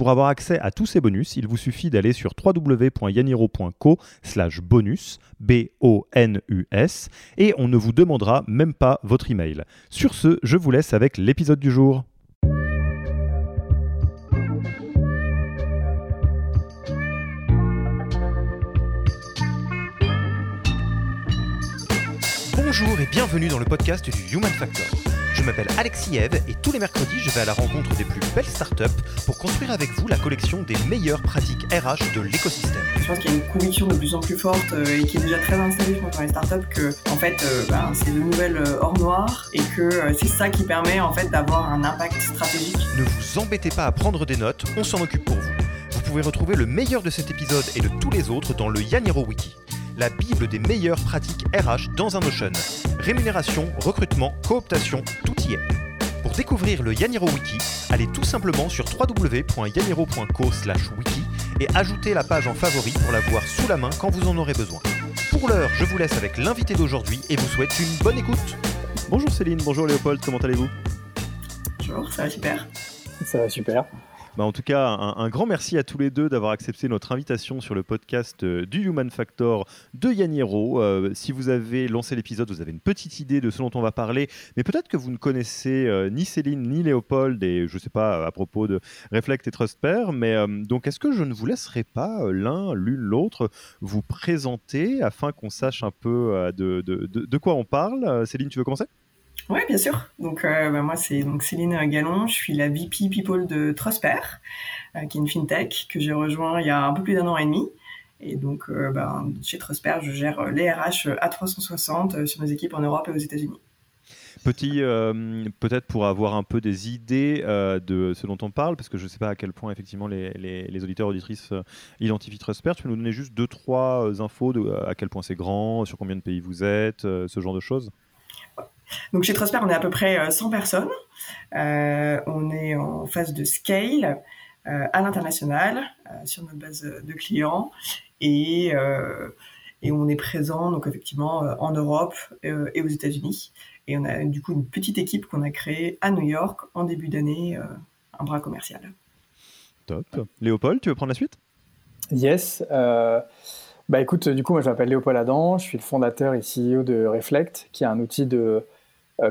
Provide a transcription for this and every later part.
Pour avoir accès à tous ces bonus, il vous suffit d'aller sur www.yaniro.co slash bonus, B-O-N-U-S, et on ne vous demandera même pas votre email. Sur ce, je vous laisse avec l'épisode du jour. Bonjour et bienvenue dans le podcast du Human Factor. Je m'appelle Alexis Eve et tous les mercredis, je vais à la rencontre des plus belles startups pour construire avec vous la collection des meilleures pratiques RH de l'écosystème. Je pense qu'il y a une conviction de plus en plus forte euh, et qui est déjà très installée dans les startups que en fait, euh, ben, c'est de nouvelles euh, hors noir et que c'est ça qui permet en fait d'avoir un impact stratégique. Ne vous embêtez pas à prendre des notes, on s'en occupe pour vous. Vous pouvez retrouver le meilleur de cet épisode et de tous les autres dans le Yaniro Wiki la bible des meilleures pratiques RH dans un Notion. Rémunération, recrutement, cooptation, tout y est. Pour découvrir le Yaniro Wiki, allez tout simplement sur www.yaniro.co/wiki et ajoutez la page en favori pour la voir sous la main quand vous en aurez besoin. Pour l'heure, je vous laisse avec l'invité d'aujourd'hui et vous souhaite une bonne écoute. Bonjour Céline, bonjour Léopold, comment allez-vous? Bonjour, ça va super. Ça va super. Bah, en tout cas, un, grand merci à tous les deux d'avoir accepté notre invitation sur le podcast euh, du Human Factor de Yaniro. Euh, si vous avez lancé l'épisode, vous avez une petite idée de ce dont on va parler, mais peut-être que vous ne connaissez euh, ni Céline ni Léopold, et je ne sais pas à propos de Reflect et Trustpair, mais donc est-ce que je ne vous laisserai pas l'un, l'une, l'autre vous présenter afin qu'on sache un peu de quoi on parle? Céline, tu veux commencer? Oui, bien sûr. Donc, euh, bah, moi, c'est donc Céline Gallon. Je suis la VP People de Trosper, euh, qui est une fintech que j'ai rejoint il y a un peu plus d'un an et demi. Et donc, euh, bah, chez Trosper, je gère les RH à 360 sur nos équipes en Europe et aux États-Unis. Petit, peut-être pour avoir un peu des idées de ce dont on parle, parce que je ne sais pas à quel point effectivement les, les, auditeurs auditrices identifient Trustper. Tu peux nous donner juste deux, trois infos de à quel point c'est grand, sur combien de pays vous êtes, ce genre de choses? Donc chez Trosper, on est à peu près 100 euh, personnes. Euh, on est en phase de scale euh, à l'international sur notre base de clients et et on est présent donc effectivement en Europe et aux États-Unis. Et on a du coup une petite équipe qu'on a créée à New York en début d'année, un bras commercial. Top. Léopold, tu veux prendre la suite? Yes. Bah écoute, du coup, moi je m'appelle Léopold Adam, je suis le fondateur et CEO de Reflect, qui est un outil de euh,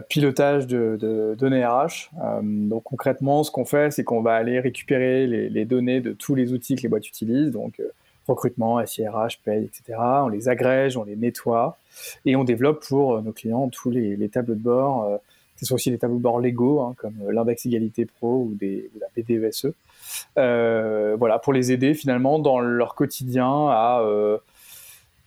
pilotage de, données RH. Euh, donc concrètement, ce qu'on fait, c'est qu'on va aller récupérer les, données de tous les outils que les boîtes utilisent, donc euh, recrutement, SIRH, paye, etc. On les agrège, on les nettoie et on développe pour nos clients tous les, tableaux de bord. ce sont aussi des tableaux de bord légaux, hein, comme l'index égalité pro ou, des, ou la BDESE. voilà, pour les aider finalement dans leur quotidien à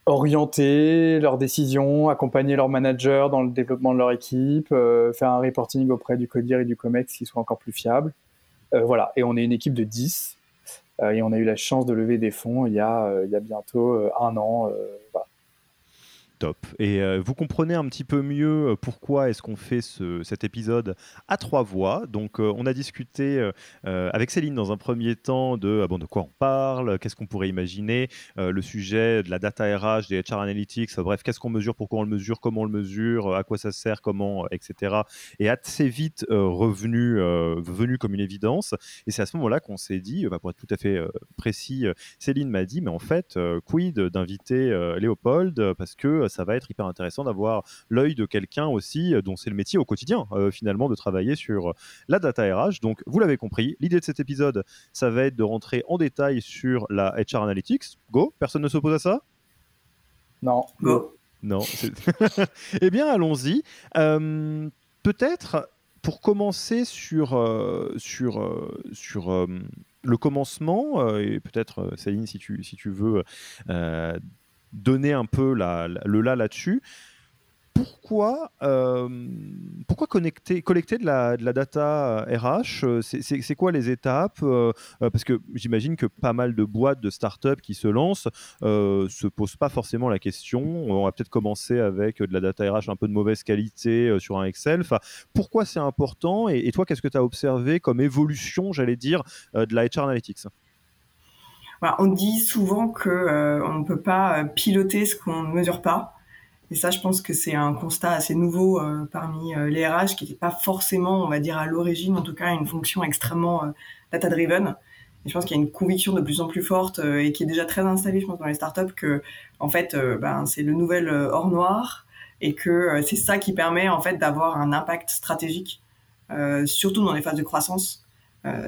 orienter leurs décisions, accompagner leurs managers dans le développement de leur équipe, euh, faire un reporting auprès du CODIR et du COMEX qui soit encore plus fiable. Euh, voilà, et on est une équipe de 10 euh, et on a eu la chance de lever des fonds il y a, il y a bientôt un an. Voilà. Et euh, vous comprenez un petit peu mieux euh, pourquoi est-ce qu'on fait cet épisode à trois voix. Donc, euh, on a discuté avec Céline dans un premier temps de, ah bon, de quoi on parle, qu'est-ce qu'on pourrait imaginer, le sujet de la data RH, des HR analytics, bref, qu'est-ce qu'on mesure, pourquoi on le mesure, comment on le mesure, à quoi ça sert, comment, etc. Et assez vite revenu, venu comme une évidence. Et c'est à ce moment-là qu'on s'est dit, bah, pour être tout à fait précis, Céline m'a dit, mais en fait, quid d'inviter Léopold? Parce que ça va être hyper intéressant d'avoir l'œil de quelqu'un aussi euh, dont c'est le métier au quotidien, euh, finalement, de travailler sur euh, la data RH. Donc, vous l'avez compris, l'idée de cet épisode, ça va être de rentrer en détail sur la HR Analytics. Go Personne ne s'oppose à ça? Non. Go. Non. eh bien, allons-y. Peut-être pour commencer sur, sur, sur le commencement, et peut-être Céline, si tu, si tu veux donner un peu la, le là là-dessus. pourquoi, euh, pourquoi collecter de la, de la data RH euh, C'est quoi les étapes euh, Parce que j'imagine que pas mal de boîtes, de startups qui se lancent ne se posent pas forcément la question. On va peut-être commencer avec de la data RH un peu de mauvaise qualité sur un Excel. Pourquoi c'est important et, toi, qu'est-ce que tu as observé comme évolution, j'allais dire, de la HR Analytics? On dit souvent qu'on ne peut pas piloter ce qu'on ne mesure pas. Et ça, je pense que c'est un constat assez nouveau euh, parmi euh, les RH qui n'était pas forcément, on va dire, à l'origine, en tout cas, une fonction extrêmement euh, data-driven. Et je pense qu'il y a une conviction de plus en plus forte et qui est déjà très installée, je pense, dans les startups que, en fait, ben, c'est le nouvel or noir et que c'est ça qui permet, en fait, d'avoir un impact stratégique, surtout dans les phases de croissance.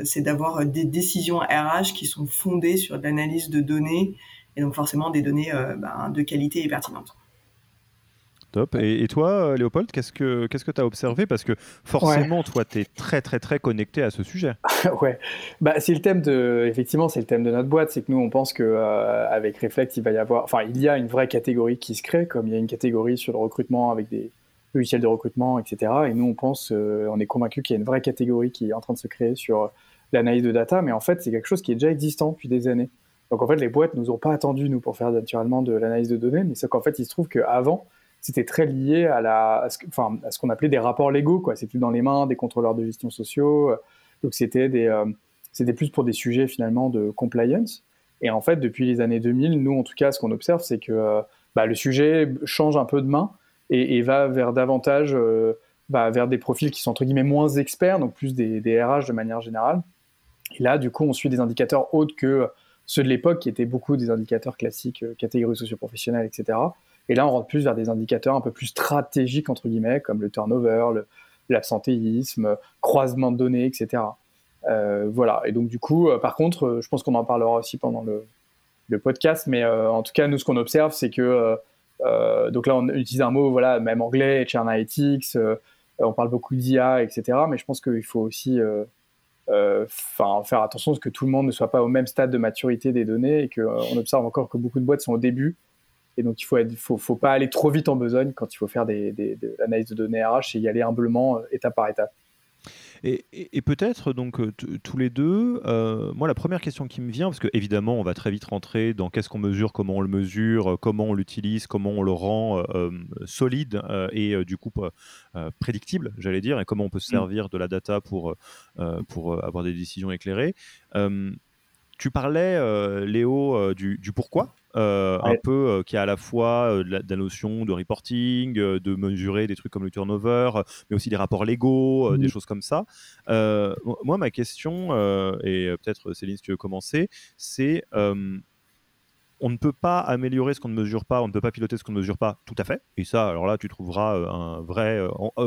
C'est d'avoir des décisions RH qui sont fondées sur de l'analyse de données et donc forcément des données ben, de qualité et pertinentes. Top. Et, toi, euh, Léopold, qu'est-ce que qu'est-ce que tu as observé? Parce que forcément, toi, tu es très, très, très connecté à ce sujet. ouais. Bah, c'est le thème de, effectivement, c'est le thème de notre boîte. C'est que nous, on pense qu'avec euh, avec Reflect, il va y avoir, enfin, il y a une vraie catégorie qui se crée, comme il y a une catégorie sur le recrutement avec des logiciels de recrutement, etc. Et nous, on pense, euh, on est convaincu qu'il y a une vraie catégorie qui est en train de se créer sur l'analyse de data. Mais en fait, c'est quelque chose qui est déjà existant depuis des années. Donc, en fait, les boîtes nous ont pas attendu, nous, pour faire naturellement de l'analyse de données. Mais c'est qu'en fait, il se trouve qu'avant, c'était très lié à, la, à ce, qu'on appelait des rapports légaux. Quoi. Plus dans les mains des contrôleurs de gestion sociaux. Donc c'était, euh, c'était plus pour des sujets finalement de compliance. Et en fait, depuis les années 2000, nous, en tout cas, ce qu'on observe, c'est que euh, bah, le sujet change un peu de main et, va vers davantage, euh, bah, vers des profils qui sont entre guillemets moins experts, donc plus des, des, RH de manière générale. Et là, du coup, on suit des indicateurs autres que ceux de l'époque, qui étaient beaucoup des indicateurs classiques, catégories socio-professionnelles, etc. Et là, on rentre plus vers des indicateurs un peu plus stratégiques, entre guillemets, comme le turnover, l'absentéisme, croisement de données, etc. Euh, voilà. Et donc, du coup, euh, par contre, euh, je pense qu'on en parlera aussi pendant le, podcast, mais en tout cas, nous, ce qu'on observe, c'est que, donc là, on utilise un mot, voilà, même anglais, HR Analytics, on parle beaucoup d'IA, etc. Mais je pense qu'il faut aussi faire attention à ce que tout le monde ne soit pas au même stade de maturité des données et qu'on observe encore que beaucoup de boîtes sont au début et donc, il faut, faut, pas aller trop vite en besogne quand il faut faire des, de l'analyse de données RH et y aller humblement, euh, étape par étape. Et, et, peut-être donc euh, tous les deux, euh, moi la première question qui me vient, parce que évidemment on va très vite rentrer dans qu'est-ce qu'on mesure, comment on le mesure, comment on l'utilise, comment on le rend solide et du coup prédictible, j'allais dire, et comment on peut se mm. servir de la data pour, pour avoir des décisions éclairées. tu parlais, Léo, du, du pourquoi euh, un peu euh, qui a à la fois euh, de la, notion de reporting, de mesurer des trucs comme le turnover, mais aussi des rapports légaux, des mmh. choses comme ça. moi, ma question, et peut-être Céline, si tu veux commencer, c'est on ne peut pas améliorer ce qu'on ne mesure pas, on ne peut pas piloter ce qu'on ne mesure pas, tout à fait. Et ça, alors là, tu trouveras un vrai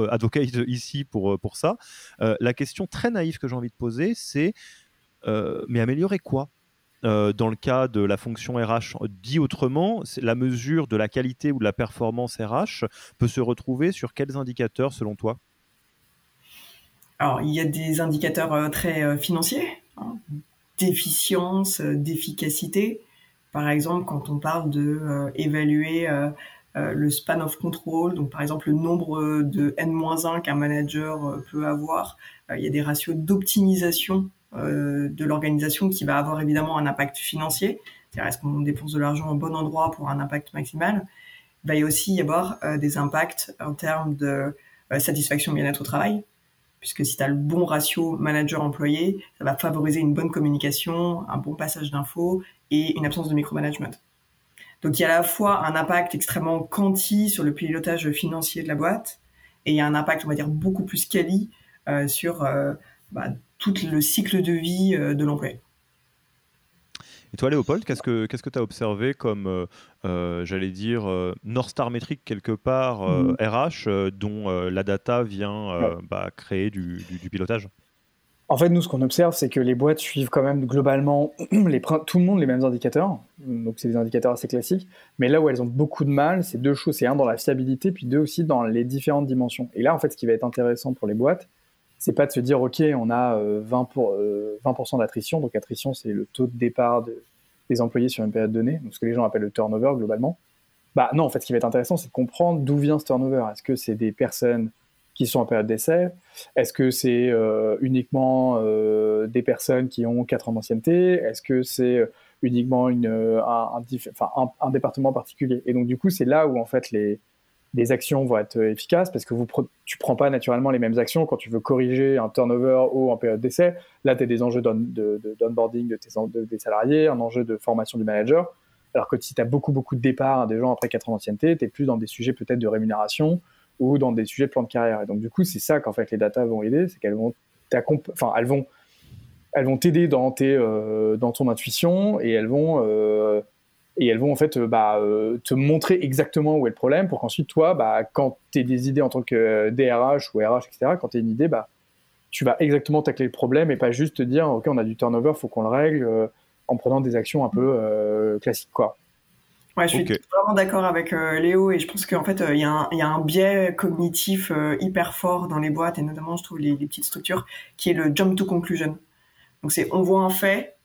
advocate ici pour, pour ça. la question très naïve que j'ai envie de poser, c'est mais améliorer quoi? Euh, dans le cas de la fonction RH. Dit autrement, la mesure de la qualité ou de la performance RH peut se retrouver sur quels indicateurs selon toi? Alors, il y a des indicateurs euh, très euh, financiers, hein, d'efficience, d'efficacité. Par exemple, quand on parle de le span of control, donc par exemple le nombre de N-1 qu'un manager peut avoir, il y a des ratios d'optimisation euh, de l'organisation qui va avoir évidemment un impact financier. C'est-à-dire est-ce qu'on dépense de l'argent au bon endroit pour un impact maximal? Il va y aussi y avoir euh, des impacts en termes de euh, satisfaction bien-être au travail, puisque si tu as le bon ratio manager-employé, ça va favoriser une bonne communication, un bon passage d'infos et une absence de micromanagement. Donc il y a à la fois un impact extrêmement quanti sur le pilotage financier de la boîte, et il y a un impact, on va dire, beaucoup plus quali sur bah, tout le cycle de vie euh, de l'employé. Et toi, Léopold, qu'est-ce que tu que as observé comme, euh, euh, j'allais dire, North Star métrique quelque part RH, mm. dont la data vient bah, créer du, pilotage? En fait, nous, ce qu'on observe, c'est que les boîtes suivent quand même globalement les, tout le monde les mêmes indicateurs. Donc, c'est des indicateurs assez classiques. Mais là où elles ont beaucoup de mal, c'est deux choses. C'est un, dans la fiabilité, puis deux aussi dans les différentes dimensions. Et là, en fait, ce qui va être intéressant pour les boîtes, c'est pas de se dire, OK, on a 20%, euh, 20 euh, d'attrition. Donc, attrition, c'est le taux de départ des employés sur une période donnée, donc ce que les gens appellent le turnover globalement. Bah non, en fait, ce qui va être intéressant, c'est de comprendre d'où vient ce turnover. Est-ce que c'est des personnes qui sont en période d'essai? Est-ce que c'est uniquement des personnes qui ont 4 ans d'ancienneté? Est-ce que c'est uniquement une, un, un, un, département particulier? Et donc, du coup, c'est là où, en fait, les, les actions vont être efficaces parce que vous tu prends pas naturellement les mêmes actions quand tu veux corriger un turnover ou en période d'essai. Là, tu as des enjeux d'onboarding de, de, des salariés, un enjeu de formation du manager. Alors que si tu as beaucoup, beaucoup de départs des gens après 4 ans d'ancienneté, tu es plus dans des sujets peut-être de rémunération ou dans des sujets de plan de carrière. Et donc, du coup, c'est ça qu'en fait les data vont aider, c'est qu'elles vont enfin, elles vont elles vont t'aider dans, euh, dans ton intuition et elles vont euh, et elles vont en fait euh, bah, euh, te montrer exactement où est le problème pour qu'ensuite toi, bah, quand tu as des idées en tant que DRH ou RH, etc., quand tu as une idée, bah, tu vas exactement tacler le problème et pas juste te dire ok on a du turnover, faut qu'on le règle euh, en prenant des actions un peu classiques quoi. Ouais, je suis vraiment d'accord avec Léo et je pense qu'en fait il y, y, a un biais cognitif hyper fort dans les boîtes et notamment je trouve les, les petites structures qui est le jump to conclusion. Donc c'est on voit un fait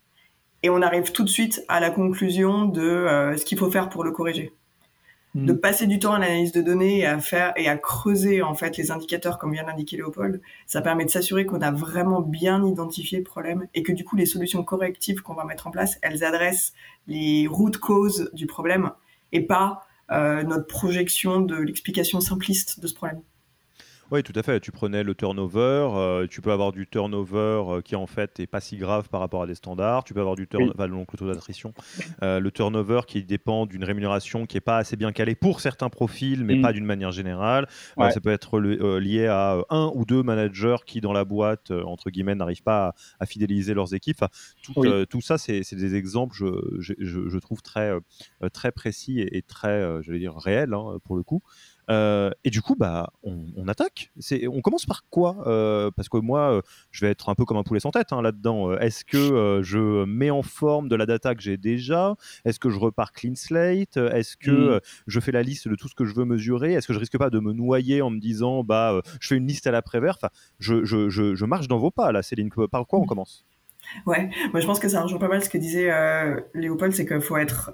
et on arrive tout de suite à la conclusion de euh, ce qu'il faut faire pour le corriger. Hmm. De passer du temps à l'analyse de données et à faire et à creuser en fait les indicateurs comme vient d'indiquer Léopold, ça permet de s'assurer qu'on a vraiment bien identifié le problème et que du coup les solutions correctives qu'on va mettre en place, elles adressent les routes causes du problème et pas euh, notre projection de l'explication simpliste de ce problème. Oui, tout à fait. Tu prenais le turnover. Euh, tu peux avoir du turnover euh, qui en fait est pas si grave par rapport à des standards. Tu peux avoir du turnover, donc le taux d'attrition. Euh, le turnover qui dépend d'une rémunération qui est pas assez bien calée pour certains profils, mais mm. pas d'une manière générale. ça peut être lié à un ou deux managers qui dans la boîte entre guillemets n'arrivent pas à, fidéliser leurs équipes. tout, ça, c'est des exemples, je, je, trouve très très précis et, très, je vais dire réels hein, pour le coup. Euh, et du coup, bah, on, attaque. On commence par quoi euh, Parce que moi, euh, je vais être un peu comme un poulet sans tête hein, là-dedans. Est-ce que je mets en forme de la data que j'ai déjà? Est-ce que je repars clean slate? Est-ce que mmh. je fais la liste de tout ce que je veux mesurer? Est-ce que je risque pas de me noyer en me disant, bah, je fais une liste à la vert enfin, je, je, je, marche dans vos pas là, Céline. Par quoi on mmh. commence? Ouais, moi je pense que ça rejoint pas mal ce que disait Léopold, c'est qu'il faut être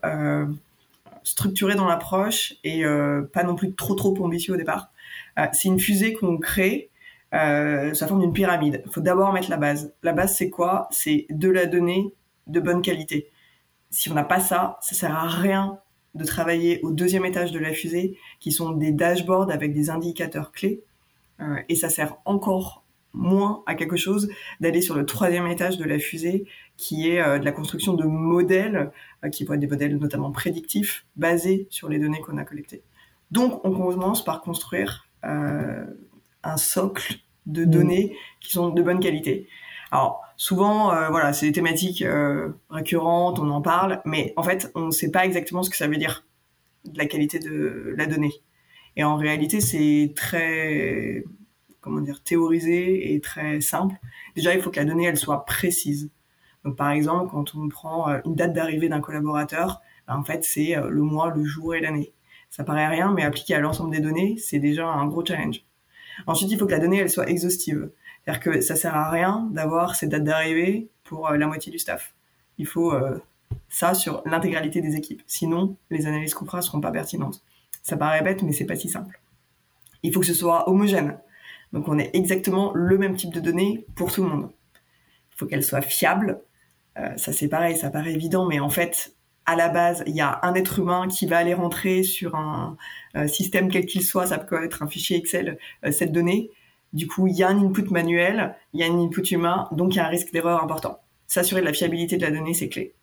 structuré dans l'approche et euh, pas non plus trop trop ambitieux au départ. Euh, c'est une fusée qu'on crée, euh, ça forme une pyramide. Il faut d'abord mettre la base. La base, c'est quoi? C'est de la donnée de bonne qualité. Si on n'a pas ça, ça sert à rien de travailler au deuxième étage de la fusée, qui sont des dashboards avec des indicateurs clés. et ça sert encore moins à quelque chose d'aller sur le troisième étage de la fusée, qui est de la construction de modèles euh, qui vont être des modèles notamment prédictifs basés sur les données qu'on a collectées. Donc, on commence par construire euh, un socle de mmh. données qui sont de bonne qualité. Alors, souvent, euh, voilà, c'est des thématiques euh, récurrentes, on en parle, mais en fait, on ne sait pas exactement ce que ça veut dire, de la qualité de la donnée. Et en réalité, c'est très, comment dire, théorisé et très simple. Déjà, il faut que la donnée, elle soit précise. Donc, par exemple, quand on prend euh, une date d'arrivée d'un collaborateur, ben, en fait, c'est euh, le mois, le jour et l'année. Ça paraît rien, mais appliqué à l'ensemble des données, c'est déjà un gros challenge. Ensuite, il faut que la donnée, elle soit exhaustive. C'est-à-dire que ça sert à rien d'avoir cette date d'arrivée pour euh, la moitié du staff. Il faut ça sur l'intégralité des équipes. Sinon, les analyses qu'on fera seront pas pertinentes. Ça paraît bête, mais c'est pas si simple. Il faut que ce soit homogène. Donc, on ait exactement le même type de données pour tout le monde. Il faut qu'elle soit fiable, euh, ça c'est pareil, ça paraît évident, mais en fait, à la base, il y a un être humain qui va aller rentrer sur un euh, système quel qu'il soit, ça peut être un fichier Excel, euh, cette donnée. Du coup, il y a un input manuel, il y a un input humain, donc il y a un risque d'erreur important. S'assurer de la fiabilité de la donnée, c'est clé.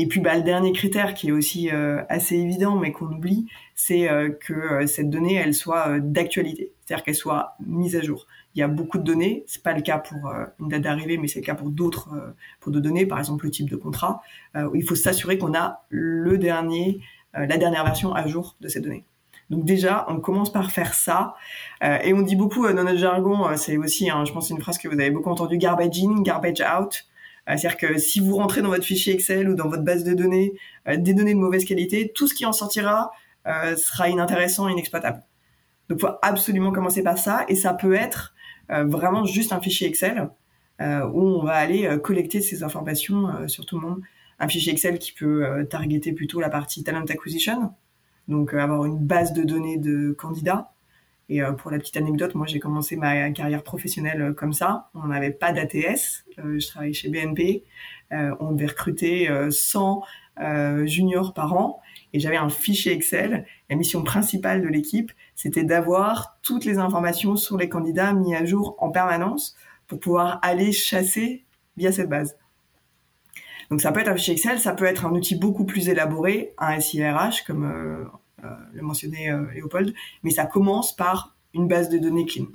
Et puis, bah, le dernier critère qui est aussi assez évident, mais qu'on oublie, c'est que cette donnée, elle soit d'actualité, c'est-à-dire qu'elle soit mise à jour il y a beaucoup de données. C'est pas le cas pour euh, une date d'arrivée, mais c'est le cas pour d'autres euh, pour d'autres données, par exemple le type de contrat. Euh, il faut s'assurer qu'on a le dernier, la dernière version à jour de ces données. Donc déjà, on commence par faire ça. et on dit beaucoup dans notre jargon, c'est aussi, hein, je pense, une phrase que vous avez beaucoup entendue, garbage in, garbage out. C'est-à-dire que si vous rentrez dans votre fichier Excel ou dans votre base de données des données de mauvaise qualité, tout ce qui en sortira sera inintéressant, inexploitable. Donc, faut absolument commencer par ça. Et ça peut être euh, vraiment juste un fichier Excel euh, où on va aller euh, collecter ces informations sur tout le monde. Un fichier Excel qui peut targeter plutôt la partie talent acquisition, donc avoir une base de données de candidats. Et pour la petite anecdote, moi j'ai commencé ma carrière professionnelle comme ça. On n'avait pas d'ATS. je travaillais chez BNP. on devait recruter 100 juniors par an et j'avais un fichier Excel. La mission principale de l'équipe, c'était d'avoir toutes les informations sur les candidats mis à jour en permanence pour pouvoir aller chasser via cette base. Donc ça peut être un fichier Excel, ça peut être un outil beaucoup plus élaboré, un SIRH comme euh, euh, le mentionnait euh, Léopold, mais ça commence par une base de données clean.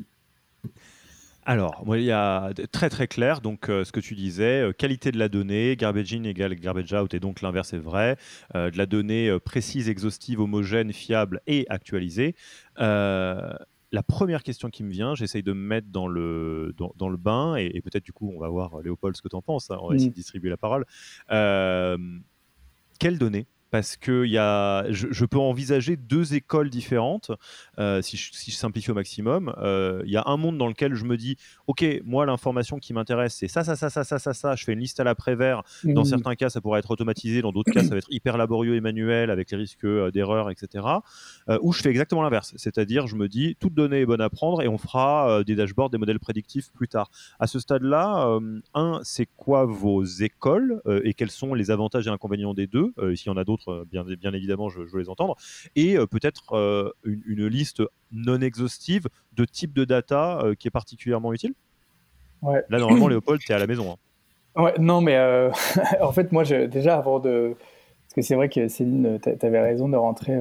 Alors, il y a très très clair, donc euh, ce que tu disais, euh, qualité de la donnée, garbage in égale garbage out, et donc l'inverse est vrai, euh, de la donnée précise, exhaustive, homogène, fiable et actualisée. la première question qui me vient, j'essaye de me mettre dans le, dans, le bain, et, peut-être du coup, on va voir Léopold ce que tu en penses, hein, on va essayer de distribuer la parole. quelles données parce que y a, je, peux envisager deux écoles différentes, euh, si, je, simplifie au maximum. Euh, il y a un monde dans lequel je me dis, OK, moi, l'information qui m'intéresse, c'est ça, ça, ça, ça, ça, ça, ça. Je fais une liste à l'après-vert. Dans mmh. certains cas, ça pourrait être automatisé. Dans d'autres cas, ça va être hyper laborieux et manuel avec les risques euh, d'erreur, etc. ou je fais exactement l'inverse. C'est-à-dire, je me dis, toute donnée est bonne à prendre et on fera des dashboards, des modèles prédictifs plus tard. À ce stade-là, un, c'est quoi vos écoles et quels sont les avantages et inconvénients des deux? S'il y en a d'autres, euh, bien, bien évidemment, je, veux les entendre, et euh, peut-être euh, une, liste non exhaustive de types de data qui est particulièrement utile? Ouais. Là, normalement, Léopold, tu es à la maison. Hein. Ouais, non, mais en fait, moi, déjà, avant de. Parce que c'est vrai que Céline, tu avais raison de rentrer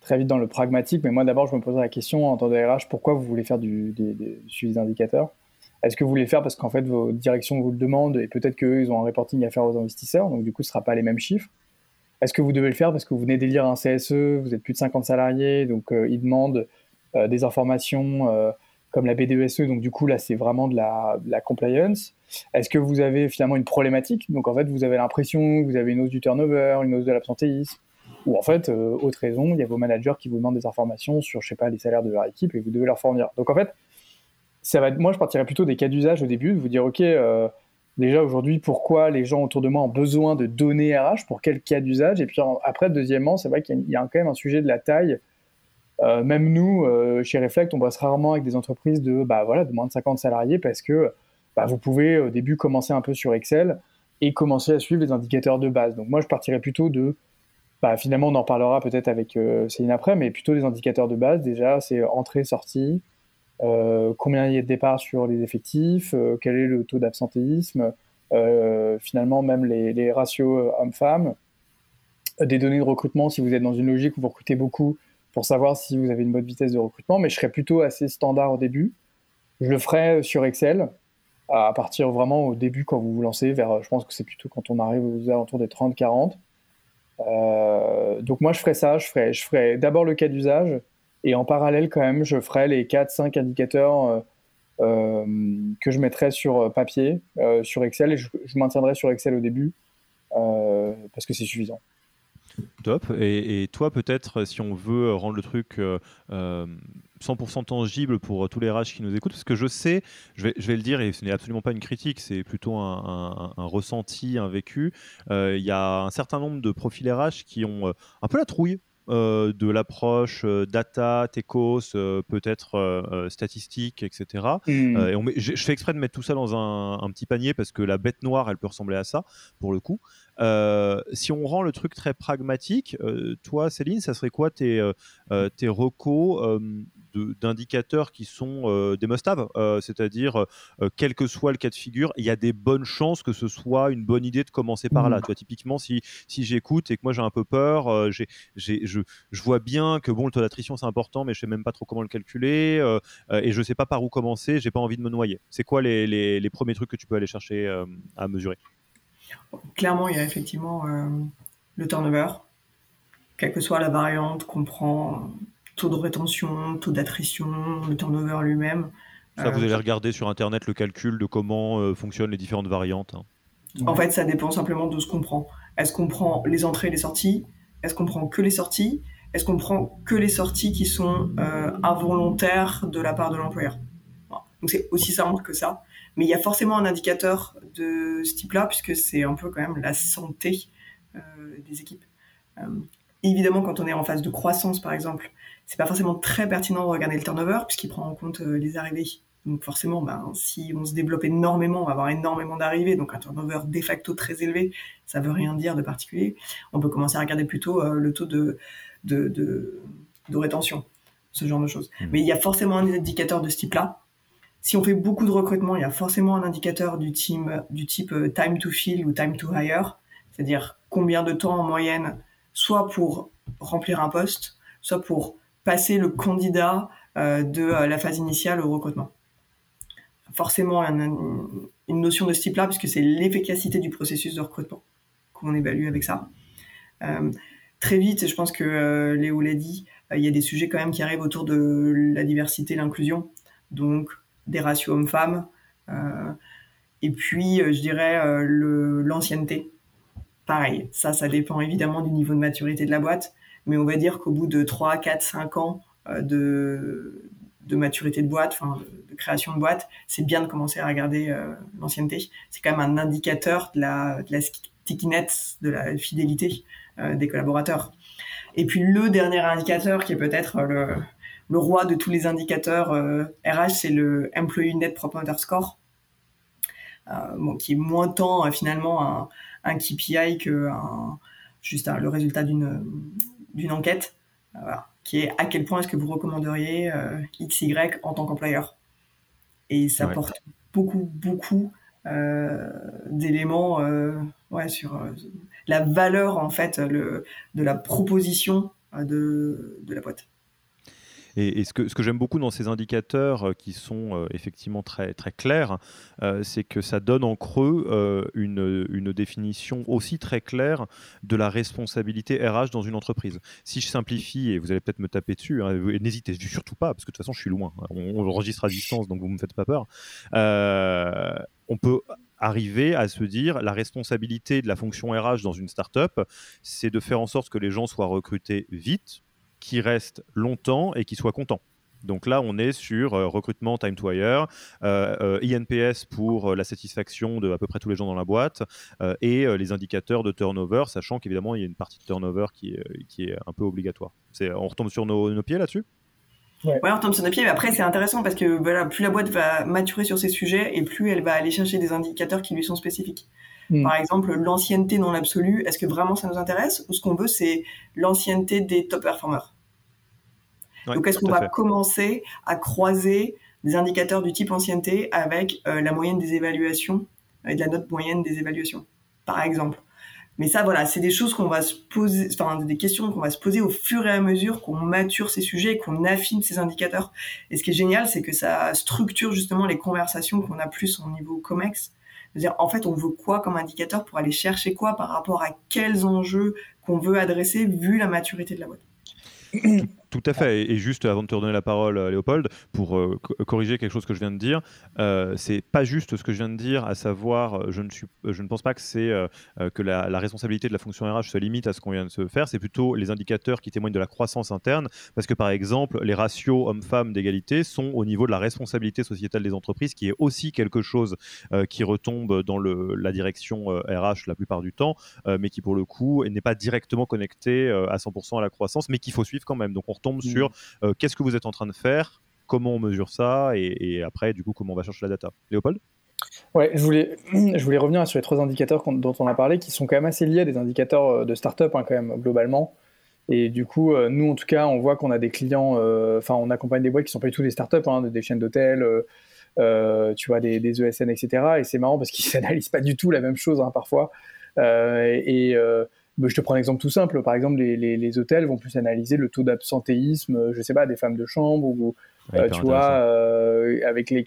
très vite dans le pragmatique, mais moi, d'abord, je me posais la question en tant que RH pourquoi vous voulez faire du, suivi d'indicateurs? Est-ce que vous voulez le faire parce qu'en fait, vos directions vous le demandent et peut-être qu'eux, ils ont un reporting à faire aux investisseurs, donc du coup, ce ne sera pas les mêmes chiffres? Est-ce que vous devez le faire parce que vous venez d'élire un CSE, vous êtes plus de 50 salariés, donc euh, ils demandent euh, des informations euh, comme la BDESE, donc du coup là c'est vraiment de la, compliance. Est-ce que vous avez finalement une problématique? Donc en fait vous avez l'impression que vous avez une hausse du turnover, une hausse de l'absentéisme, ou en fait, autre raison, il y a vos managers qui vous demandent des informations sur, je sais pas, les salaires de leur équipe et vous devez leur fournir. Donc en fait, ça va moi je partirais plutôt des cas d'usage au début, de vous dire ok, déjà aujourd'hui pourquoi les gens autour de moi ont besoin de données RH, pour quel cas d'usage? Et puis après, deuxièmement, c'est vrai qu'il y, a quand même un sujet de la taille. Euh, même nous, euh, chez Reflect, on bosse rarement avec des entreprises de, bah, voilà, de moins de 50 salariés parce que bah, vous pouvez au début commencer un peu sur Excel et commencer à suivre les indicateurs de base. Donc moi, je partirais plutôt de, bah, finalement, on en parlera peut-être avec euh, Céline après, mais plutôt des indicateurs de base. Déjà, c'est entrée, sortie, combien il y a de départs sur les effectifs, euh, quel est le taux d'absentéisme, euh, finalement même les, ratios hommes-femmes, des données de recrutement si vous êtes dans une logique où vous recrutez beaucoup pour savoir si vous avez une bonne vitesse de recrutement, mais je serais plutôt assez standard au début. Je le ferai sur Excel à partir vraiment au début quand vous vous lancez vers, je pense que c'est plutôt quand on arrive aux alentours des 30-40. donc moi je ferai ça, je ferai, je ferai d'abord le cas d'usage, et en parallèle, quand même, je ferai les 4-5 indicateurs euh, euh, que je mettrai sur euh, papier, sur Excel, et je, maintiendrai sur Excel au début, parce que c'est suffisant. Top. Et, toi, peut-être, si on veut rendre le truc 100% tangible pour tous les RH qui nous écoutent, parce que je sais, je vais, je vais le dire, et ce n'est absolument pas une critique, c'est plutôt un, un, ressenti, un vécu. Il y a un certain nombre de profils RH qui ont un peu la trouille euh, de l'approche euh, data, techos, euh, peut-être statistique, etc. Hmm. et je fais exprès de mettre tout ça dans un, petit panier parce que la bête noire, elle peut ressembler à ça, pour le coup. si on rend le truc très pragmatique, toi, Céline, ça serait quoi tes, tes recos d'indicateurs qui sont euh, des must-have, euh, c'est-à-dire euh, quel que soit le cas de figure, il y a des bonnes chances que ce soit une bonne idée de commencer par là. Mmh. Tu vois, typiquement, si, si j'écoute et que moi j'ai un peu peur, j'ai, j'ai, je, je, vois bien que bon, le taux d'attrition c'est important, mais je sais même pas trop comment le calculer et je sais pas par où commencer, j'ai pas envie de me noyer. C'est quoi les, les, les, premiers trucs que tu peux aller chercher à mesurer? Clairement, il y a effectivement le turnover, quelle que soit la variante qu'on prend taux de rétention, taux d'attrition, le turnover lui-même. Ça, vous euh, allez regarder sur Internet le calcul de comment euh, fonctionnent les différentes variantes. Hein. En fait, ça dépend simplement de ce qu'on prend. Est-ce qu'on prend les entrées et les sorties? Est-ce qu'on prend que les sorties? Est-ce qu'on prend que les sorties qui sont euh, involontaires de la part de l'employeur? Donc c'est aussi simple que ça. Mais il y a forcément un indicateur de ce type-là, puisque c'est un peu quand même la santé des équipes évidemment, quand on est en phase de croissance, par exemple, c'est pas forcément très pertinent de regarder le turnover puisqu'il prend en compte les arrivées. Donc forcément, ben, si on se développe énormément, on va avoir énormément d'arrivées, donc un turnover de facto très élevé, ça veut rien dire de particulier. On peut commencer à regarder plutôt le taux de, de, de, de, rétention, ce genre de choses. Mmh. Mais il y a forcément un indicateur de ce type-là si on fait beaucoup de recrutement, il y a forcément un indicateur du, team, du type euh, time to fill ou time to hire, c'est-à-dire combien de temps en moyenne, soit pour remplir un poste, soit pour passer le candidat euh, de euh, la phase initiale au recrutement. Forcément, une, notion de ce type-là, puisque c'est l'efficacité du processus de recrutement qu'on évalue avec ça. très vite, je pense que Léo l'a dit, il y a des sujets quand même qui arrivent autour de la diversité, l'inclusion. Donc, des ratios hommes-femmes. Euh, et puis, euh, je dirais euh, l'ancienneté. Pareil, ça, ça dépend évidemment du niveau de maturité de la boîte, mais on va dire qu'au bout de 3, 4, 5 ans de, de maturité de boîte, enfin de, création de boîte, c'est bien de commencer à regarder l'ancienneté. C'est quand même un indicateur de la, de la stickiness, de la fidélité des collaborateurs. Et puis le dernier indicateur qui est peut-être le, roi de tous les indicateurs RH, euh, c'est le Employee Net Promoter Score, euh, qui est moins tant euh, finalement un, un, KPI que juste le résultat d'une d'une enquête, qui est à quel point est-ce que vous recommanderiez XY en tant qu'employeur. Et ça porte beaucoup, beaucoup d'éléments ouais, sur la valeur en fait le, de la proposition de, de la boîte. Et, ce que, j'aime beaucoup dans ces indicateurs euh, qui sont euh, effectivement très, très clairs, euh, c'est que ça donne en creux une, définition aussi très claire de la responsabilité RH dans une entreprise. Si je simplifie, et vous allez peut-être me taper dessus, hein, n'hésitez surtout pas, parce que de toute façon je suis loin, hein, on, on enregistre à distance, donc vous ne me faites pas peur. on peut arriver à se dire la responsabilité de la fonction RH dans une startup, c'est de faire en sorte que les gens soient recrutés vite, qui reste longtemps et qui soit content. Donc là, on est sur euh, recrutement time to hire, euh, euh, INPS pour la satisfaction de à peu près tous les gens dans la boîte et les indicateurs de turnover, sachant qu'évidemment, il y a une partie de turnover qui est, qui est un peu obligatoire. on retombe sur nos, pieds là-dessus? Ouais. on retombe sur nos pieds, mais après c'est intéressant parce que voilà, plus la boîte va maturer sur ces sujets et plus elle va aller chercher des indicateurs qui lui sont spécifiques. Hmm. Par exemple, l'ancienneté dans l'absolu, est-ce que vraiment ça nous intéresse ou ce qu'on veut c'est l'ancienneté des top performers? Donc est-ce qu'on va commencer à croiser des indicateurs du type ancienneté avec euh, la moyenne des évaluations et de la note moyenne des évaluations, par exemple? Mais ça, voilà, c'est des choses qu'on va se poser, enfin, des questions qu'on va se poser au fur et à mesure qu'on mature ces sujets, qu'on affine ces indicateurs. Et ce qui est génial, c'est que ça structure justement les conversations qu'on a plus au niveau COMEX en fait on veut quoi comme indicateur pour aller chercher quoi par rapport à quels enjeux qu'on veut adresser vu la maturité de la boîte? Tout à fait. Et, juste avant de te redonner la parole, euh, Léopold, pour euh, corriger quelque chose que je viens de dire, euh, c'est pas juste ce que je viens de dire, à savoir, euh, je ne, suis, je ne pense pas que que la, responsabilité de la fonction RH se limite à ce qu'on vient de se faire, c'est plutôt les indicateurs qui témoignent de la croissance interne, parce que par exemple, les ratios hommes-femmes d'égalité sont au niveau de la responsabilité sociétale des entreprises, qui est aussi quelque chose qui retombe dans la direction RH la plupart du temps, mais qui pour le coup n'est pas directement connecté à 100% à la croissance, mais qu'il faut suivre quand même. Donc on tombe sur mm. euh, qu'est-ce que vous êtes en train de faire, comment on mesure ça, et, après, du coup, comment on va chercher la data. Léopold? Ouais, je voulais, je voulais revenir sur les trois indicateurs dont on a parlé, qui sont quand même assez liés à des indicateurs euh, de start-up, hein, quand même, globalement. Et du coup, euh, nous, en tout cas, on voit qu'on a des clients, enfin, on accompagne des boîtes qui sont pas du tout des startups, hein, des chaînes d'hôtels, tu vois, des, ESN, etc. Et c'est marrant parce qu'ils n'analysent pas du tout la même chose, hein, parfois. et je te prends un exemple tout simple. Par exemple, les, hôtels vont plus analyser le taux d'absentéisme, euh, je sais pas, des femmes de chambre ou, euh, tu vois, euh, avec les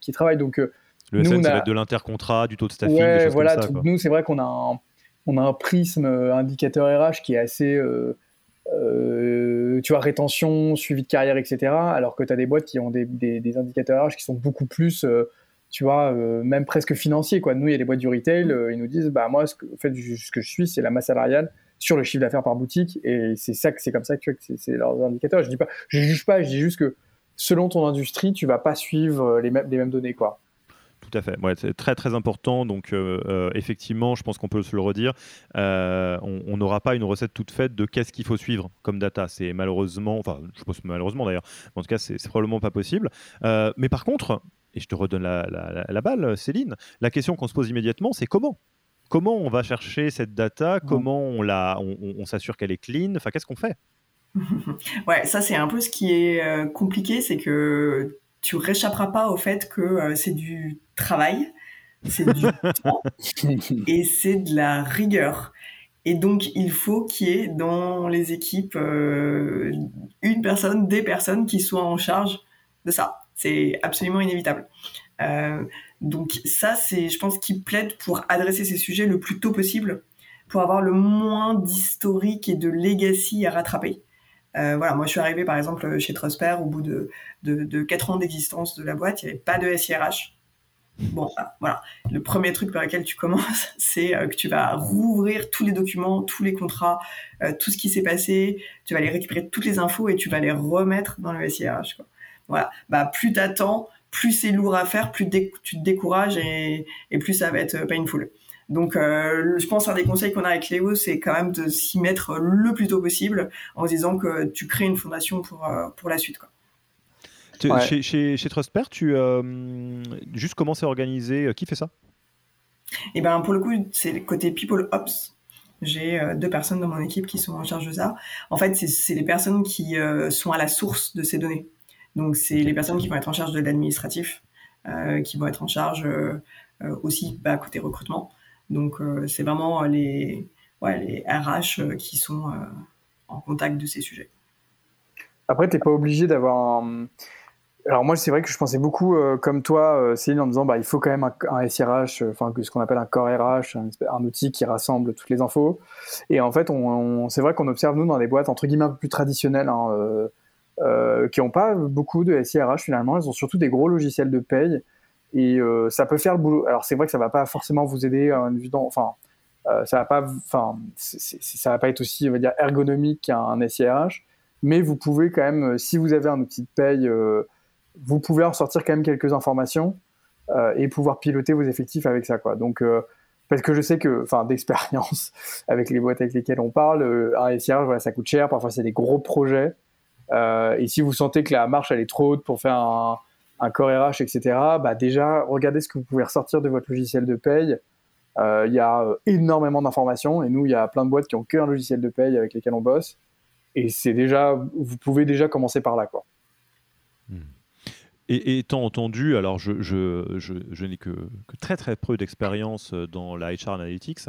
qui travaillent. Donc, le nous, ça va être de l'intercontrat, du taux de staffing. Ouais, voilà. Comme ça, nous, c'est vrai qu'on a un, on a un prisme indicateur RH qui est assez, tu vois, rétention, suivi de carrière, etc. Alors que tu as des boîtes qui ont des, des, indicateurs RH qui sont beaucoup plus tu vois, euh, même presque financier. Quoi. Nous, il y a des boîtes du retail, euh, ils nous disent, bah moi, ce que, fait, ce que je suis, c'est la masse salariale sur le chiffre d'affaires par boutique, et c'est ça que c'est comme ça que, c'est leurs indicateurs. Je dis pas, je juge pas, je dis juste que selon ton industrie, tu vas pas suivre les mêmes, les mêmes données, quoi. tout à fait. c'est très très important. Donc euh, euh, effectivement, je pense qu'on peut se le redire. Euh, on n'aura pas une recette toute faite de qu'est-ce qu'il faut suivre comme data. C'est malheureusement, enfin, je pense malheureusement d'ailleurs. En tout cas, c'est probablement pas possible. mais par contre, et je te redonne la, balle, Céline. La question qu'on se pose immédiatement, c'est comment? Comment on va chercher cette data? Comment on, la, on, s'assure qu'elle est clean? Enfin, qu'est-ce qu'on fait? Ouais, ça c'est un peu ce qui est compliqué, c'est que tu réchapperas pas au fait que euh, c'est du travail, c'est du temps et c'est de la rigueur. Et donc, il faut qu'il y ait dans les équipes euh, une personne, des personnes qui soient en charge de ça. C'est absolument inévitable. Euh, donc ça, c'est, je pense, qui plaide pour adresser ces sujets le plus tôt possible, pour avoir le moins d'historique et de legacy à rattraper. Euh, voilà, moi je suis arrivé par exemple chez Trusper au bout de, de, 4 ans d'existence de la boîte, il n'y avait pas de SIRH. Bon, ah, voilà. Le premier truc par lequel tu commences, c'est euh, que tu vas rouvrir tous les documents, tous les contrats, tout ce qui s'est passé. Tu vas aller récupérer toutes les infos et tu vas les remettre dans le SIRH. Voilà. Bah, plus t'attends, plus c'est lourd à faire, plus tu te décourages et, et plus ça va être painful. Donc, euh, je pense un des conseils qu'on a avec Léo, c'est quand même de s'y mettre le plus tôt possible en se disant que tu crées une fondation pour, euh, pour la suite. Quoi. Chez, chez, chez Trustper, tu euh, juste comment c'est organisé Qui fait ça? Eh ben, pour le coup, c'est le côté People Ops. J'ai deux personnes dans mon équipe qui sont en charge de ça. En fait, c'est les personnes qui sont à la source de ces données. Donc, c'est les personnes qui vont être en charge de l'administratif, qui vont être en charge aussi bah, côté recrutement. Donc, euh, c'est vraiment les, ouais, les RH euh, qui sont euh, en contact de ces sujets. Après, tu n'es pas obligé d'avoir un... Alors moi, c'est vrai que je pensais beaucoup comme toi, Céline, en disant bah, il faut quand même un, SIRH, enfin ce qu'on appelle un corps RH, un, outil qui rassemble toutes les infos. Et en fait, on, c'est vrai qu'on observe nous dans des boîtes entre guillemets un peu plus traditionnelles, hein, qui n'ont pas beaucoup de SIRH finalement. Elles ont surtout des gros logiciels de paye et euh, ça peut faire le boulot. Alors c'est vrai que ça va pas forcément vous aider, enfin, euh, ça va pas, enfin, ça va pas être aussi, on va dire, ergonomique qu'un SIRH, mais vous pouvez quand même, euh, si vous avez un outil de paye, vous pouvez en sortir quand même quelques informations et pouvoir piloter vos effectifs avec ça, quoi. Donc parce que je sais que, enfin, d'expérience avec les boîtes avec lesquelles on parle, un SIRH, voilà, ça coûte cher. Parfois, c'est des gros projets. Et si vous sentez que la marche elle est trop haute pour faire un, un corps RH, etc., bah déjà, regardez ce que vous pouvez ressortir de votre logiciel de paye. Euh, il y a euh, énormément d'informations et nous, il y a plein de boîtes qui ont qu'un logiciel de paye avec lesquels on bosse. Et c'est déjà, vous pouvez déjà commencer par là, quoi. Hmm. Et, étant entendu, alors je, n'ai que, très très peu d'expérience dans la HR Analytics,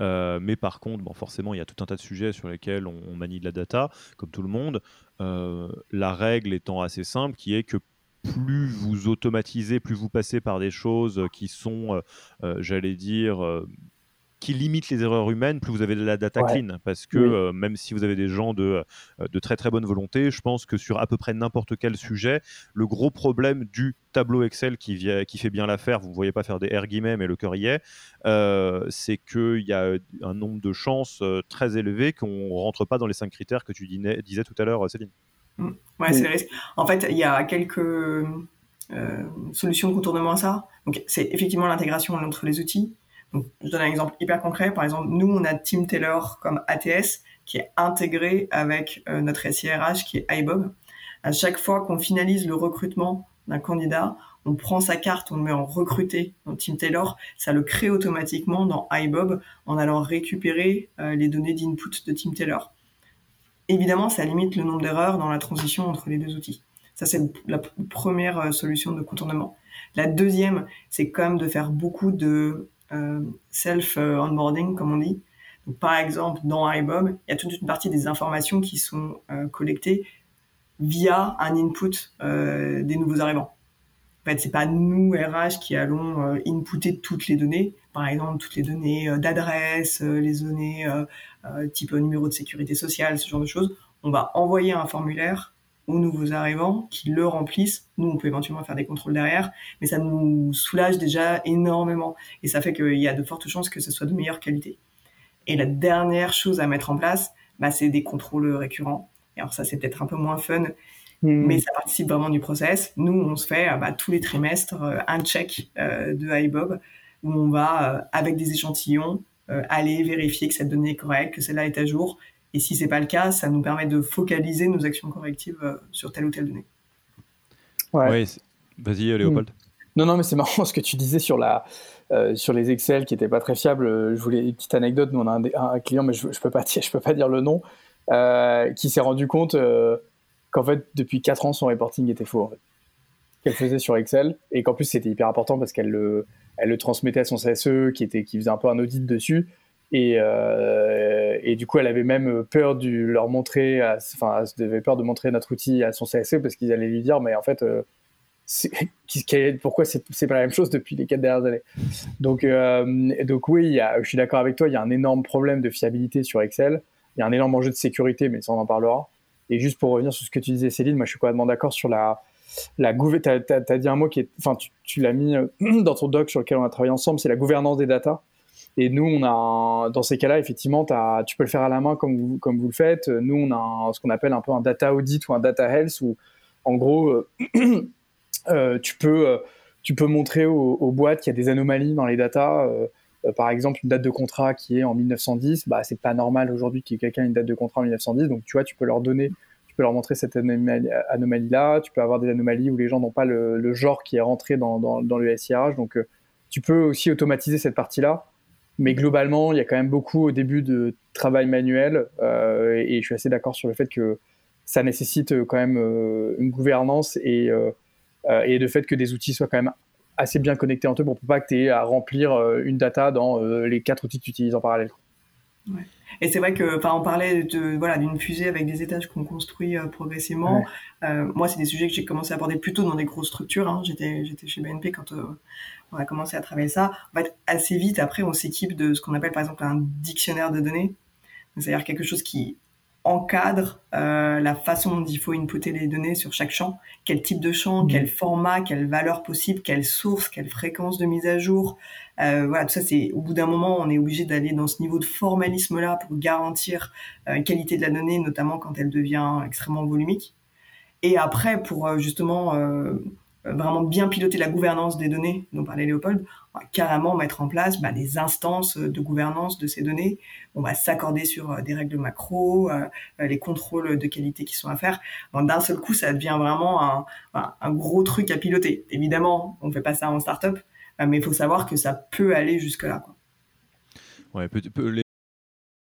euh, mais par contre, forcément, il y a tout un tas de sujets sur lesquels on, manie de la data, comme tout le monde. la règle étant assez simple, qui est que plus vous automatisez, plus vous passez par des choses qui sont, euh, euh, j'allais dire, euh, qui limitent les erreurs humaines, plus vous avez de la data clean. Parce que même si vous avez des gens de, de très très bonne volonté, je pense que sur à peu près n'importe quel sujet, le gros problème du tableau Excel qui, vient, qui fait bien l'affaire, vous ne voyez pas faire des R guillemets, mais le cœur y est, c'est qu'il y a un nombre de chances très élevé qu'on ne rentre pas dans les cinq critères que tu disais tout à l'heure, Céline. Mm. Ouais, c'est En fait, il y a quelques euh, solutions de contournement à ça. Donc, c'est effectivement l'intégration entre les outils. Je donne un exemple hyper concret. Par exemple, nous, on a Team Taylor comme ATS qui est intégré avec euh, notre SIRH qui est iBob. À chaque fois qu'on finalise le recrutement d'un candidat, on prend sa carte, on le met en recruter dans Team Taylor, ça le crée automatiquement dans iBob en allant récupérer euh, les données d'input de Team Taylor. Évidemment, ça limite le nombre d'erreurs dans la transition entre les deux outils. Ça, c'est la première euh, solution de contournement. La deuxième, c'est quand même de faire beaucoup de self-onboarding, comme on dit. Par exemple, dans iBob, il y a toute une partie des informations qui sont euh, collectées via un input des nouveaux arrivants. En fait, c'est pas nous RH qui allons inputer toutes les données. Par exemple, toutes les données d'adresse, les données euh, type numéro de sécurité sociale, ce genre de choses, on va envoyer un formulaire aux nouveaux arrivants qui le remplissent. Nous, on peut éventuellement faire des contrôles derrière, mais ça nous soulage déjà énormément et ça fait qu'il y a de fortes chances que ce soit de meilleure qualité. Et la dernière chose à mettre en place, bah, c'est des contrôles récurrents. Et alors ça, c'est peut-être un peu moins fun, Hmm. Mais ça participe vraiment du process. Nous, on se fait bah, tous les trimestres un check de iBob où on va, avec des échantillons, aller vérifier que cette donnée est correcte, que celle-là est à jour. Et si c'est pas le cas, ça nous permet de focaliser nos actions correctives sur telle ou telle donnée. Ouais. Vas-y, Léopold. Hmm. Non, non, mais c'est marrant ce que tu disais sur, la, euh, sur les Excel qui n'étaient pas très fiables. Je voulais une petite anecdote. Nous, on a un, client, mais je ne peux, pas dire, je peux pas dire le nom, euh, qui s'est rendu compte euh, qu'en fait, depuis 4 ans, son reporting était faux. En fait. Qu'elle faisait sur Excel et qu'en plus, c'était hyper important parce qu'elle le, elle le transmettait à son CSE qui, était, qui faisait un peu un audit dessus. Et, et, du coup, elle avait même peur de leur montrer, enfin, elle avait peur de montrer notre outil à son CSE parce qu'ils allaient lui dire, mais en fait, pourquoi c'est pas la même chose depuis les quatre dernières années? Donc, euh, donc oui, je suis d'accord avec toi, il y a un énorme problème de fiabilité sur Excel, il y a un énorme enjeu de sécurité, mais ça on en parlera. Et juste pour revenir sur ce que tu disais, Céline, moi je suis complètement d'accord sur la. Tu as, dit un mot qui est, enfin, tu, l'as mis euh, dans ton doc sur lequel on a travaillé ensemble, c'est la gouvernance des data. Et nous, on a, dans ces cas-là, effectivement, tu peux le faire à la main comme vous, le faites. Nous, on a ce qu'on appelle un peu un data audit ou un data health où, en gros, euh, Euh, tu, peux, euh, tu peux montrer aux, boîtes qu'il y a des anomalies dans les datas. Par exemple, une date de contrat qui est en 1910, bah, c'est pas normal aujourd'hui qu'il y ait quelqu'un une date de contrat en 1910. Donc, tu vois, tu peux leur donner, tu peux leur montrer cette anomalie-là. Tu peux avoir des anomalies où les gens n'ont pas le, genre qui est rentré dans, le SIRH. Donc, tu peux aussi automatiser cette partie-là. Mais globalement, il y a quand même beaucoup au début de travail manuel. et, je suis assez d'accord sur le fait que ça nécessite quand même une gouvernance et euh, et le fait que des outils soient quand même assez bien connectés entre eux pour pas que tu aies à remplir euh, une data dans euh, les quatre outils que tu utilises en parallèle. Et c'est vrai que, enfin, on parlait de voilà d'une fusée avec des étages qu'on construit progressivement. moi, c'est des sujets que j'ai commencé à aborder plutôt dans des grosses structures. Hein. J'étais j'étais chez BNP quand on a commencé à travailler ça. En fait, assez vite après, on s'équipe de ce qu'on appelle par exemple un dictionnaire de données. C'est-à-dire quelque chose qui encadre euh, la façon dont il faut inputter les données sur chaque champ, quel type de champ, mmh. quel format, quelle valeur possible, quelle source, quelle fréquence de mise à jour. Euh, voilà, tout ça, c'est au bout d'un moment, on est obligé d'aller dans ce niveau de formalisme-là pour garantir euh, la qualité de la donnée, notamment quand elle devient extrêmement volumique. Et après, pour justement euh, vraiment bien piloter la gouvernance des données dont parlait Léopold, on va carrément mettre en place bah, des instances de gouvernance de ces données. On va s'accorder sur euh, des règles macro, euh, les contrôles de qualité qui sont à faire. D'un seul coup, ça devient vraiment un, gros truc à piloter. Évidemment, on ne fait pas ça en startup, mais il faut savoir que ça peut aller jusque-là. Ouais,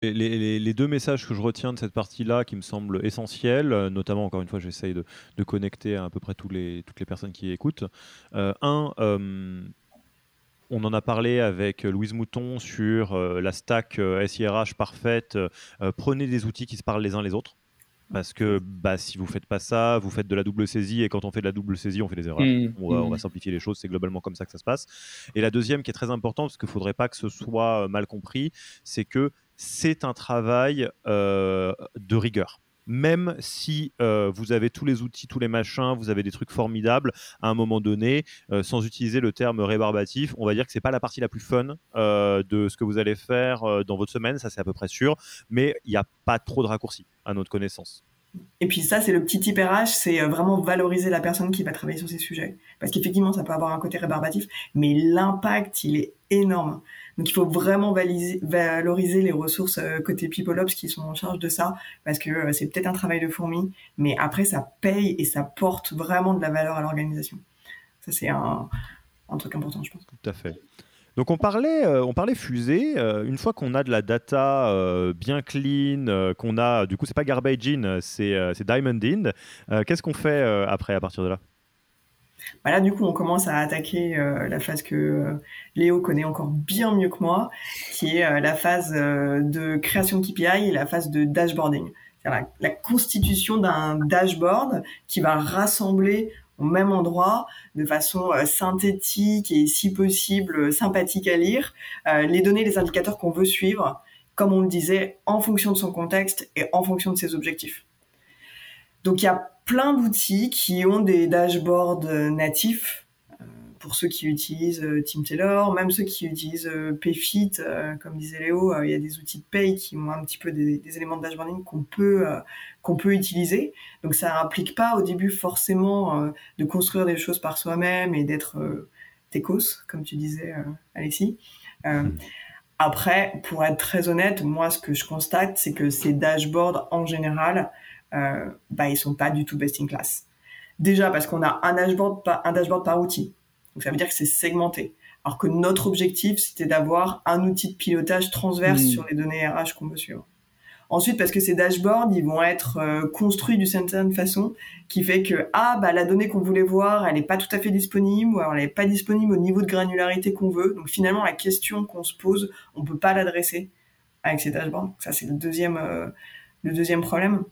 Les, deux messages que je retiens de cette partie-là qui me semblent essentiels, euh, notamment encore une fois j'essaye de, connecter à, peu près tous les, toutes les personnes qui écoutent. Euh, un, euh, on en a parlé avec Louise Mouton sur la stack SIRH parfaite. prenez des outils qui se parlent les uns les autres. Parce que bah, si vous faites pas ça, vous faites de la double saisie et quand on fait de la double saisie, on fait des erreurs. Mmh. on, va, mmh. simplifier les choses, c'est globalement comme ça que ça se passe. Et la deuxième qui est très importante, parce qu'il ne faudrait pas que ce soit mal compris, c'est que c'est un travail euh, de rigueur même si euh, vous avez tous les outils, tous les machins, vous avez des trucs formidables, à un moment donné, euh, sans utiliser le terme rébarbatif, on va dire que c'est pas la partie la plus fun de ce que vous allez faire dans votre semaine, ça c'est à peu près sûr, mais il n'y a pas trop de raccourcis à notre connaissance. Et puis ça, c'est le petit type RH, c'est vraiment valoriser la personne qui va travailler sur ces sujets. Parce qu'effectivement, ça peut avoir un côté rébarbatif, mais l'impact, il est énorme. Donc il faut vraiment valoriser les ressources euh, côté PeopleOps qui sont en charge de ça, parce que euh, c'est peut-être un travail de fourmi, mais après ça paye et ça porte vraiment de la valeur à l'organisation. Ça c'est un, truc important, je pense. Tout à fait. Donc on parlait, euh, on parlait fusée. une fois qu'on a de la data bien clean, qu'on a, du coup c'est pas garbage in, c'est diamond in. Qu'est-ce qu'on fait après à partir de là? Bah là, du coup, on commence à attaquer euh, la phase que euh, Léo connaît encore bien mieux que moi, qui est euh, la phase de création de KPI et la phase de dashboarding. la, la constitution d'un dashboard qui va rassembler au même endroit, de façon synthétique et si possible sympathique à lire, les données, les indicateurs qu'on veut suivre, comme on le disait, en fonction de son contexte et en fonction de ses objectifs. Donc il y a plein d'outils qui ont des dashboards natifs pour ceux qui utilisent euh, Team Taylor, même ceux qui utilisent euh, Payfit, euh, comme disait Léo, il y a des outils de paye qui ont un petit peu des, éléments de dashboarding qu'on peut qu'on peut utiliser. Donc ça n'implique pas au début forcément de construire des choses par soi-même et d'être techos, comme tu disais, Alexis. Hmm. Après, pour être très honnête, moi, ce que je constate, c'est que ces dashboards, en général, euh, bah, ils sont pas du tout best in class. Déjà parce qu'on a un dashboard, un dashboard par outil. Donc ça veut dire que c'est segmenté. Alors que notre objectif, c'était d'avoir un outil de pilotage transverse sur les données RH qu'on veut suivre. Ensuite, parce que ces dashboards, ils vont être euh, construits d'une certaine façon, qui fait que ah bah la donnée qu'on voulait voir, elle n'est pas tout à fait disponible, ou alors elle n'est pas disponible au niveau de granularité qu'on veut. Donc finalement, la question qu'on se pose, on peut pas l'adresser avec ces dashboards. Ça c'est le deuxième euh, le deuxième problème.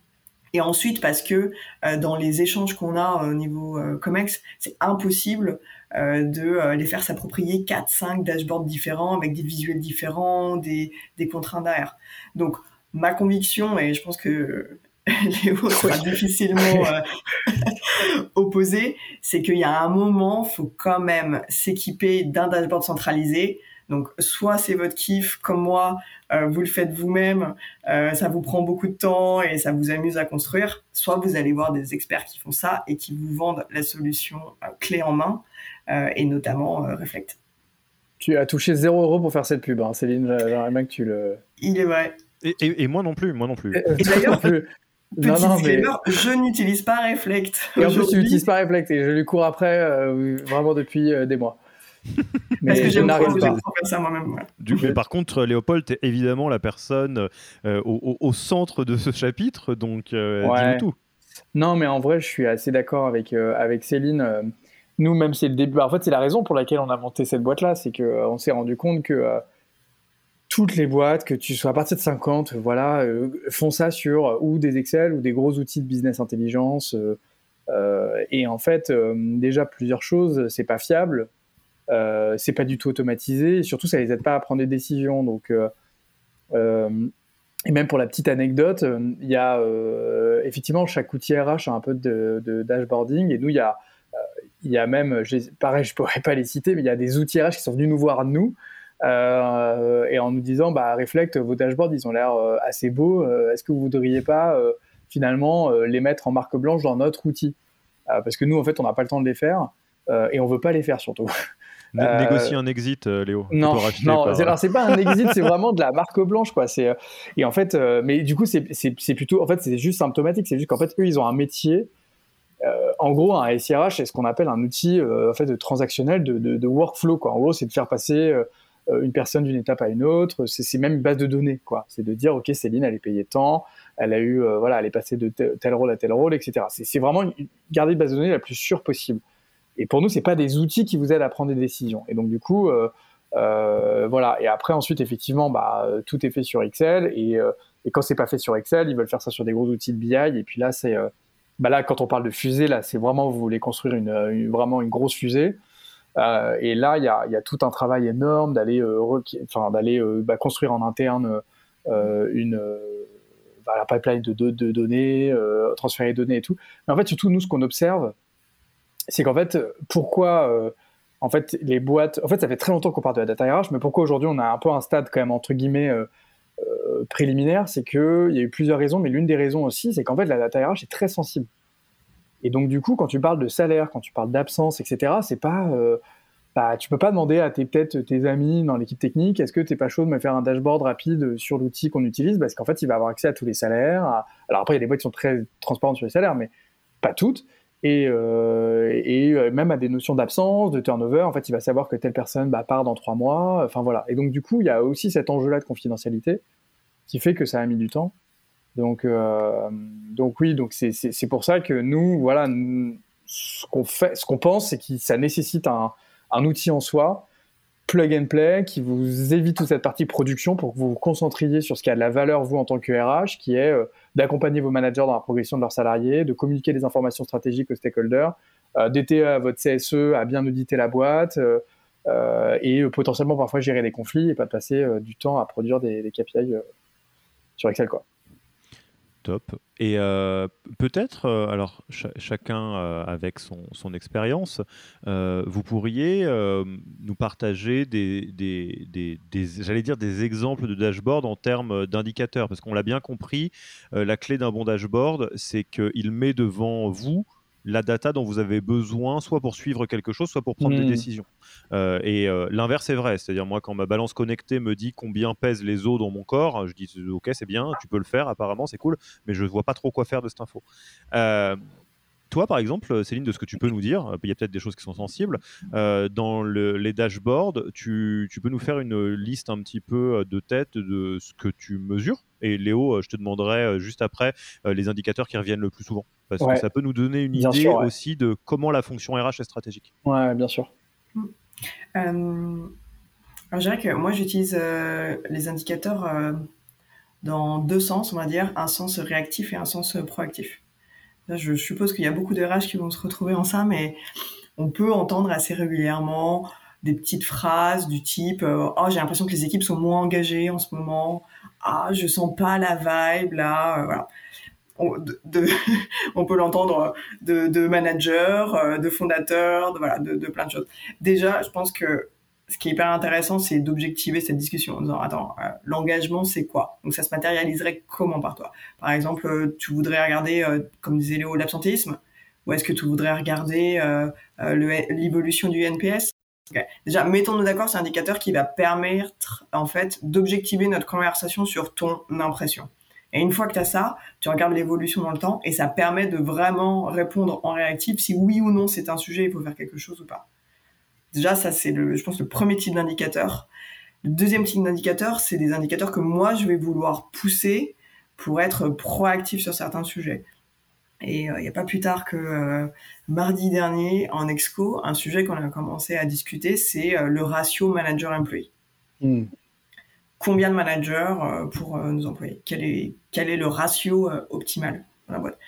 Et ensuite, parce que euh, dans les échanges qu'on a au niveau COMEX, c'est impossible euh, de euh, les faire s'approprier 4, 5 dashboards différents avec des visuels différents, des, des contraintes derrière. Donc, ma conviction, et je pense que Léo sera difficilement euh, opposé, c'est qu'il y a un moment, faut quand même s'équiper d'un dashboard centralisé. Donc, soit c'est votre kiff, comme moi, vous le faites vous-même, ça vous prend beaucoup de temps et ça vous amuse à construire. Soit vous allez voir des experts qui font ça et qui vous vendent la solution clé en main. Euh, et notamment euh, Reflect. Tu as touché 0 euros pour faire cette pub, hein, Céline. J'aimerais bien que tu le. Il est vrai. Et, moi non plus, moi non plus. Et, d'ailleurs, Petit non, non, mais... je n'utilise pas Reflect. Et en plus, tu n'utilises pas Reflect et je lui cours après euh, vraiment depuis des mois. mais Parce que je n'arrive pas. Ça moi-même. Du coup, par contre, Léopold, tu es évidemment la personne au, au, centre de ce chapitre, donc dis-nous tout. Non, mais en vrai, je suis assez d'accord avec, avec Céline nous, même c'est le début. En fait, c'est la raison pour laquelle on a monté cette boîte-là, c'est qu'on euh, s'est rendu compte que euh, toutes les boîtes, que tu sois à partir de 50, voilà, euh, font ça sur ou des Excel ou des gros outils de business intelligence. et en fait, déjà plusieurs choses, c'est pas fiable, c'est pas du tout automatisé, et surtout ça les aide pas à prendre des décisions. Donc, et même pour la petite anecdote, il y a effectivement chaque outil RH a un peu de, dashboarding, et nous il y a il y a même, pareil, je pourrais pas les citer, mais il y a des outils RH qui sont venus nous voir nous euh, et en nous disant, bah, vos dashboards, ils ont l'air euh, assez beaux. Euh, est-ce que vous voudriez pas finalement les mettre en marque blanche dans notre outil? Parce que nous, en fait, on n'a pas le temps de les faire et on veut pas les faire surtout. Négocier un exit, Léo. Non, non. C'est pas un exit, c'est vraiment de la marque blanche, quoi. C'est et en fait, mais du coup, c'est plutôt, en fait, c'est juste symptomatique. C'est juste qu'en fait, eux, ils ont un métier euh, en gros, un SIRH, c'est ce qu'on appelle un outil euh, en fait, de transactionnel, de, workflow. Quoi. En gros, c'est de faire passer euh, une personne d'une étape à une autre. C'est même une base de données. C'est de dire, OK, Céline, elle est payée tant, elle a eu, voilà, elle est passée de tel, rôle à tel rôle, etc. C'est vraiment garder une base de données la plus sûre possible. Et pour nous, c'est pas des outils qui vous aident à prendre des décisions. Et donc, du coup, voilà. Et après, ensuite, effectivement, bah, tout est fait sur Excel. Et, et quand c'est pas fait sur Excel, ils veulent faire ça sur des gros outils de BI. Et puis là, c'est bah là, quand on parle de fusée, là, c'est vraiment, vous voulez construire une, vraiment une grosse fusée. Euh, et là, il y a, tout un travail énorme d'aller euh, enfin, d'aller euh, bah, construire en interne euh, une bah, la pipeline de, de, de données, transférer les données et tout. Mais en fait, surtout, nous, ce qu'on observe, c'est qu'en fait, pourquoi en fait, les boîtes. En fait, ça fait très longtemps qu'on parle de la data RH, mais pourquoi aujourd'hui on a un peu un stade quand même entre guillemets euh, préliminaire, c'est qu'il y a eu plusieurs raisons, mais l'une des raisons aussi, c'est qu'en fait, la data RH est très sensible. Et donc, du coup, quand tu parles de salaire, quand tu parles d'absence, etc., c'est pas. Euh, bah, tu peux pas demander à tes peut-être tes amis dans l'équipe technique, est-ce que tu n'es pas chaud de me faire un dashboard rapide sur l'outil qu'on utilise, parce qu'en fait, il va avoir accès à tous les salaires. Alors après, il y a des boîtes qui sont très transparentes sur les salaires, mais pas toutes. Et, euh, et même à des notions d'absence, de turnover, en fait, il va savoir que telle personne bah, part dans trois mois. Enfin voilà. Et donc du coup, il y a aussi cet enjeu-là de confidentialité qui fait que ça a mis du temps. Donc, euh, donc oui, donc c'est pour ça que nous, voilà, ce qu'on fait, ce qu'on pense, c'est que ça nécessite un, un, outil en soi plug and play, qui vous évite toute cette partie production pour que vous vous concentriez sur ce qui a de la valeur, vous, en tant que RH, qui est d'accompagner vos managers dans la progression de leurs salariés, de communiquer des informations stratégiques aux stakeholders, d'aider votre CSE à bien auditer la boîte, et potentiellement parfois gérer des conflits et pas passer du temps à produire des, des KPI sur Excel. Quoi. Et euh, peut-être, euh, alors chacun euh, avec son, expérience, vous pourriez nous partager des j'allais dire des exemples de dashboard en termes d'indicateurs, parce qu'on l'a bien compris, la clé d'un bon dashboard, c'est qu'il met devant vous la data dont vous avez besoin, soit pour suivre quelque chose, soit pour prendre des hmm. décisions. Euh, et euh, l'inverse est vrai, c'est-à-dire moi quand ma balance connectée me dit combien pèsent les os dans mon corps, je dis ok c'est bien, tu peux le faire apparemment, c'est cool, mais je ne vois pas trop quoi faire de cette info. Euh, toi, par exemple, Céline, de ce que tu peux nous dire, il y a peut-être des choses qui sont sensibles. dans les dashboards, tu, tu, peux nous faire une liste un petit peu de tête de ce que tu mesures? Et Léo, je te demanderai juste après les indicateurs qui reviennent le plus souvent parce que ça peut nous donner une idée aussi de comment la fonction RH est stratégique. Ouais, bien sûr. Euh, alors, je dirais que moi, j'utilise euh, les indicateurs euh, dans deux sens, on va dire, un sens réactif et un sens proactif. Je suppose qu'il y a beaucoup de RH qui vont se retrouver en ça, mais on peut entendre assez régulièrement des petites phrases du type oh j'ai l'impression que les équipes sont moins engagées en ce moment. Ah je sens pas la vibe là voilà. On, peut l'entendre de, de managers, euh, de fondateurs, de, plein de choses. Déjà, je pense que ce qui est hyper intéressant, c'est d'objectiver cette discussion en disant, attends, euh, l'engagement, c'est quoi? Donc ça se matérialiserait comment par toi? Par exemple, euh, tu voudrais regarder, comme disait Léo, l'absentéisme? Ou est-ce que tu voudrais regarder l'évolution du NPS Déjà, mettons-nous d'accord, c'est un indicateur qui va permettre, en fait, d'objectiver notre conversation sur ton impression. Et une fois que tu as ça, tu regardes l'évolution dans le temps et ça permet de vraiment répondre en réactif si oui ou non c'est un sujet, il faut faire quelque chose ou pas. Déjà, ça c'est le, je pense, le premier type d'indicateur. Le deuxième type d'indicateur, c'est des indicateurs que moi je vais vouloir pousser pour être proactif sur certains sujets. Et euh, il n'y a pas plus tard que euh, mardi dernier en exco, un sujet qu'on a commencé à discuter, c'est euh, le ratio manager-employee. Hmm combien de managers pour nos employés? Quel est, quel est le ratio optimal dans la boîte?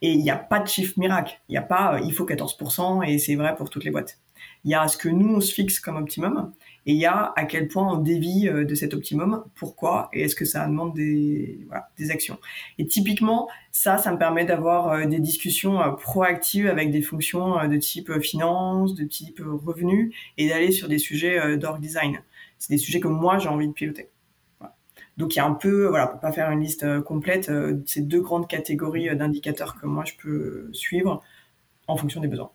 Et il n'y a pas de chiffre miracle. Il n'y a pas il faut 14% et c'est vrai pour toutes les boîtes. Il y a ce que nous, on se fixe comme optimum et il y a à quel point on dévie de cet optimum, pourquoi et est-ce que ça demande des, voilà, des actions. Et typiquement, ça, ça me permet d'avoir des discussions proactives avec des fonctions de type finance, de type revenu et d'aller sur des sujets d'org design. C'est des sujets que moi, j'ai envie de piloter. Donc il y a un peu, voilà, pour pas faire une liste euh, complète, euh, ces deux grandes catégories euh, d'indicateurs que moi je peux suivre en fonction des besoins.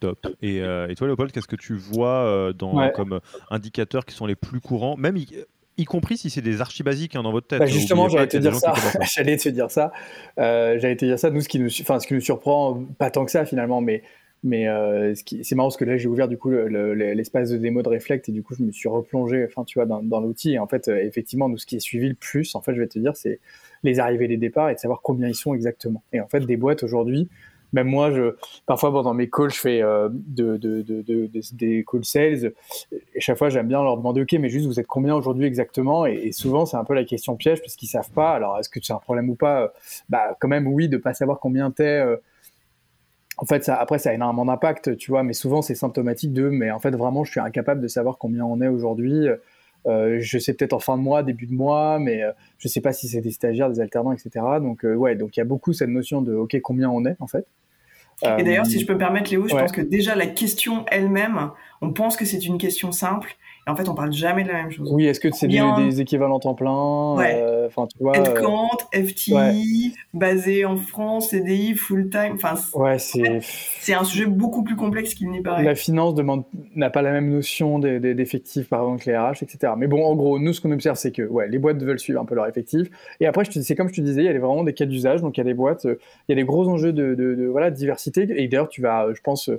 Top. Et, toi, Léopold, qu'est-ce que tu vois dans, comme indicateurs qui sont les plus courants, même y, compris si c'est des archi basiques hein, dans votre tête bah, Justement, j'allais te dire ça. j'allais te dire ça. j'allais te dire ça. Nous, ce qui nous, enfin, ce qui nous surprend, pas tant que ça finalement, mais mais euh, c'est marrant parce que là, j'ai ouvert du coup l'espace de démo de Reflect et du coup, je me suis replongé, enfin, tu vois, dans, l'outil. Et en fait, euh, effectivement, nous, ce qui est suivi le plus, en fait, je vais te dire, c'est les arrivées et les départs et de savoir combien ils sont exactement. Et en fait, des boîtes aujourd'hui, même moi, je, parfois dans mes calls, je fais euh, de, de, de, des calls sales. Et chaque fois, j'aime bien leur demander, OK, mais juste, vous êtes combien aujourd'hui exactement? Et, souvent, c'est un peu la question piège parce qu'ils savent pas. Alors, est-ce que c'est un problème ou pas? Bah, quand même, oui, de pas savoir combien t'es en fait, après, ça a énormément d'impact, tu vois, mais souvent c'est symptomatique de, mais en fait, vraiment, je suis incapable de savoir combien on est aujourd'hui. Euh, je sais peut-être en fin de mois, début de mois, mais euh, je sais pas si c'est des stagiaires, des alternants, etc. Donc, euh, ouais, donc il y a beaucoup cette notion de, OK, combien on est, en fait. Et d'ailleurs, si je peux me permettre, Léo, je pense que déjà la question elle-même, on pense que c'est une question simple, en fait, on parle jamais de la même chose. Oui, est-ce que c'est des, équivalents temps plein ouais. euh, tu vois, Headcount, euh, FTI, basé en France, CDI, full time. Enfin, ouais, c'est. C'est un sujet beaucoup plus complexe qu'il n'y paraît. La finance demande n'a pas la même notion d'effectifs par exemple que les RH, etc. Mais bon, en gros, nous, ce qu'on observe, c'est que ouais, les boîtes veulent suivre un peu leur effectif. Et après, c'est comme je te disais, il y a vraiment des cas d'usage. Donc, il y a des boîtes, euh, il y a des gros enjeux de, de, de voilà, diversité. Et d'ailleurs, tu vas, je pense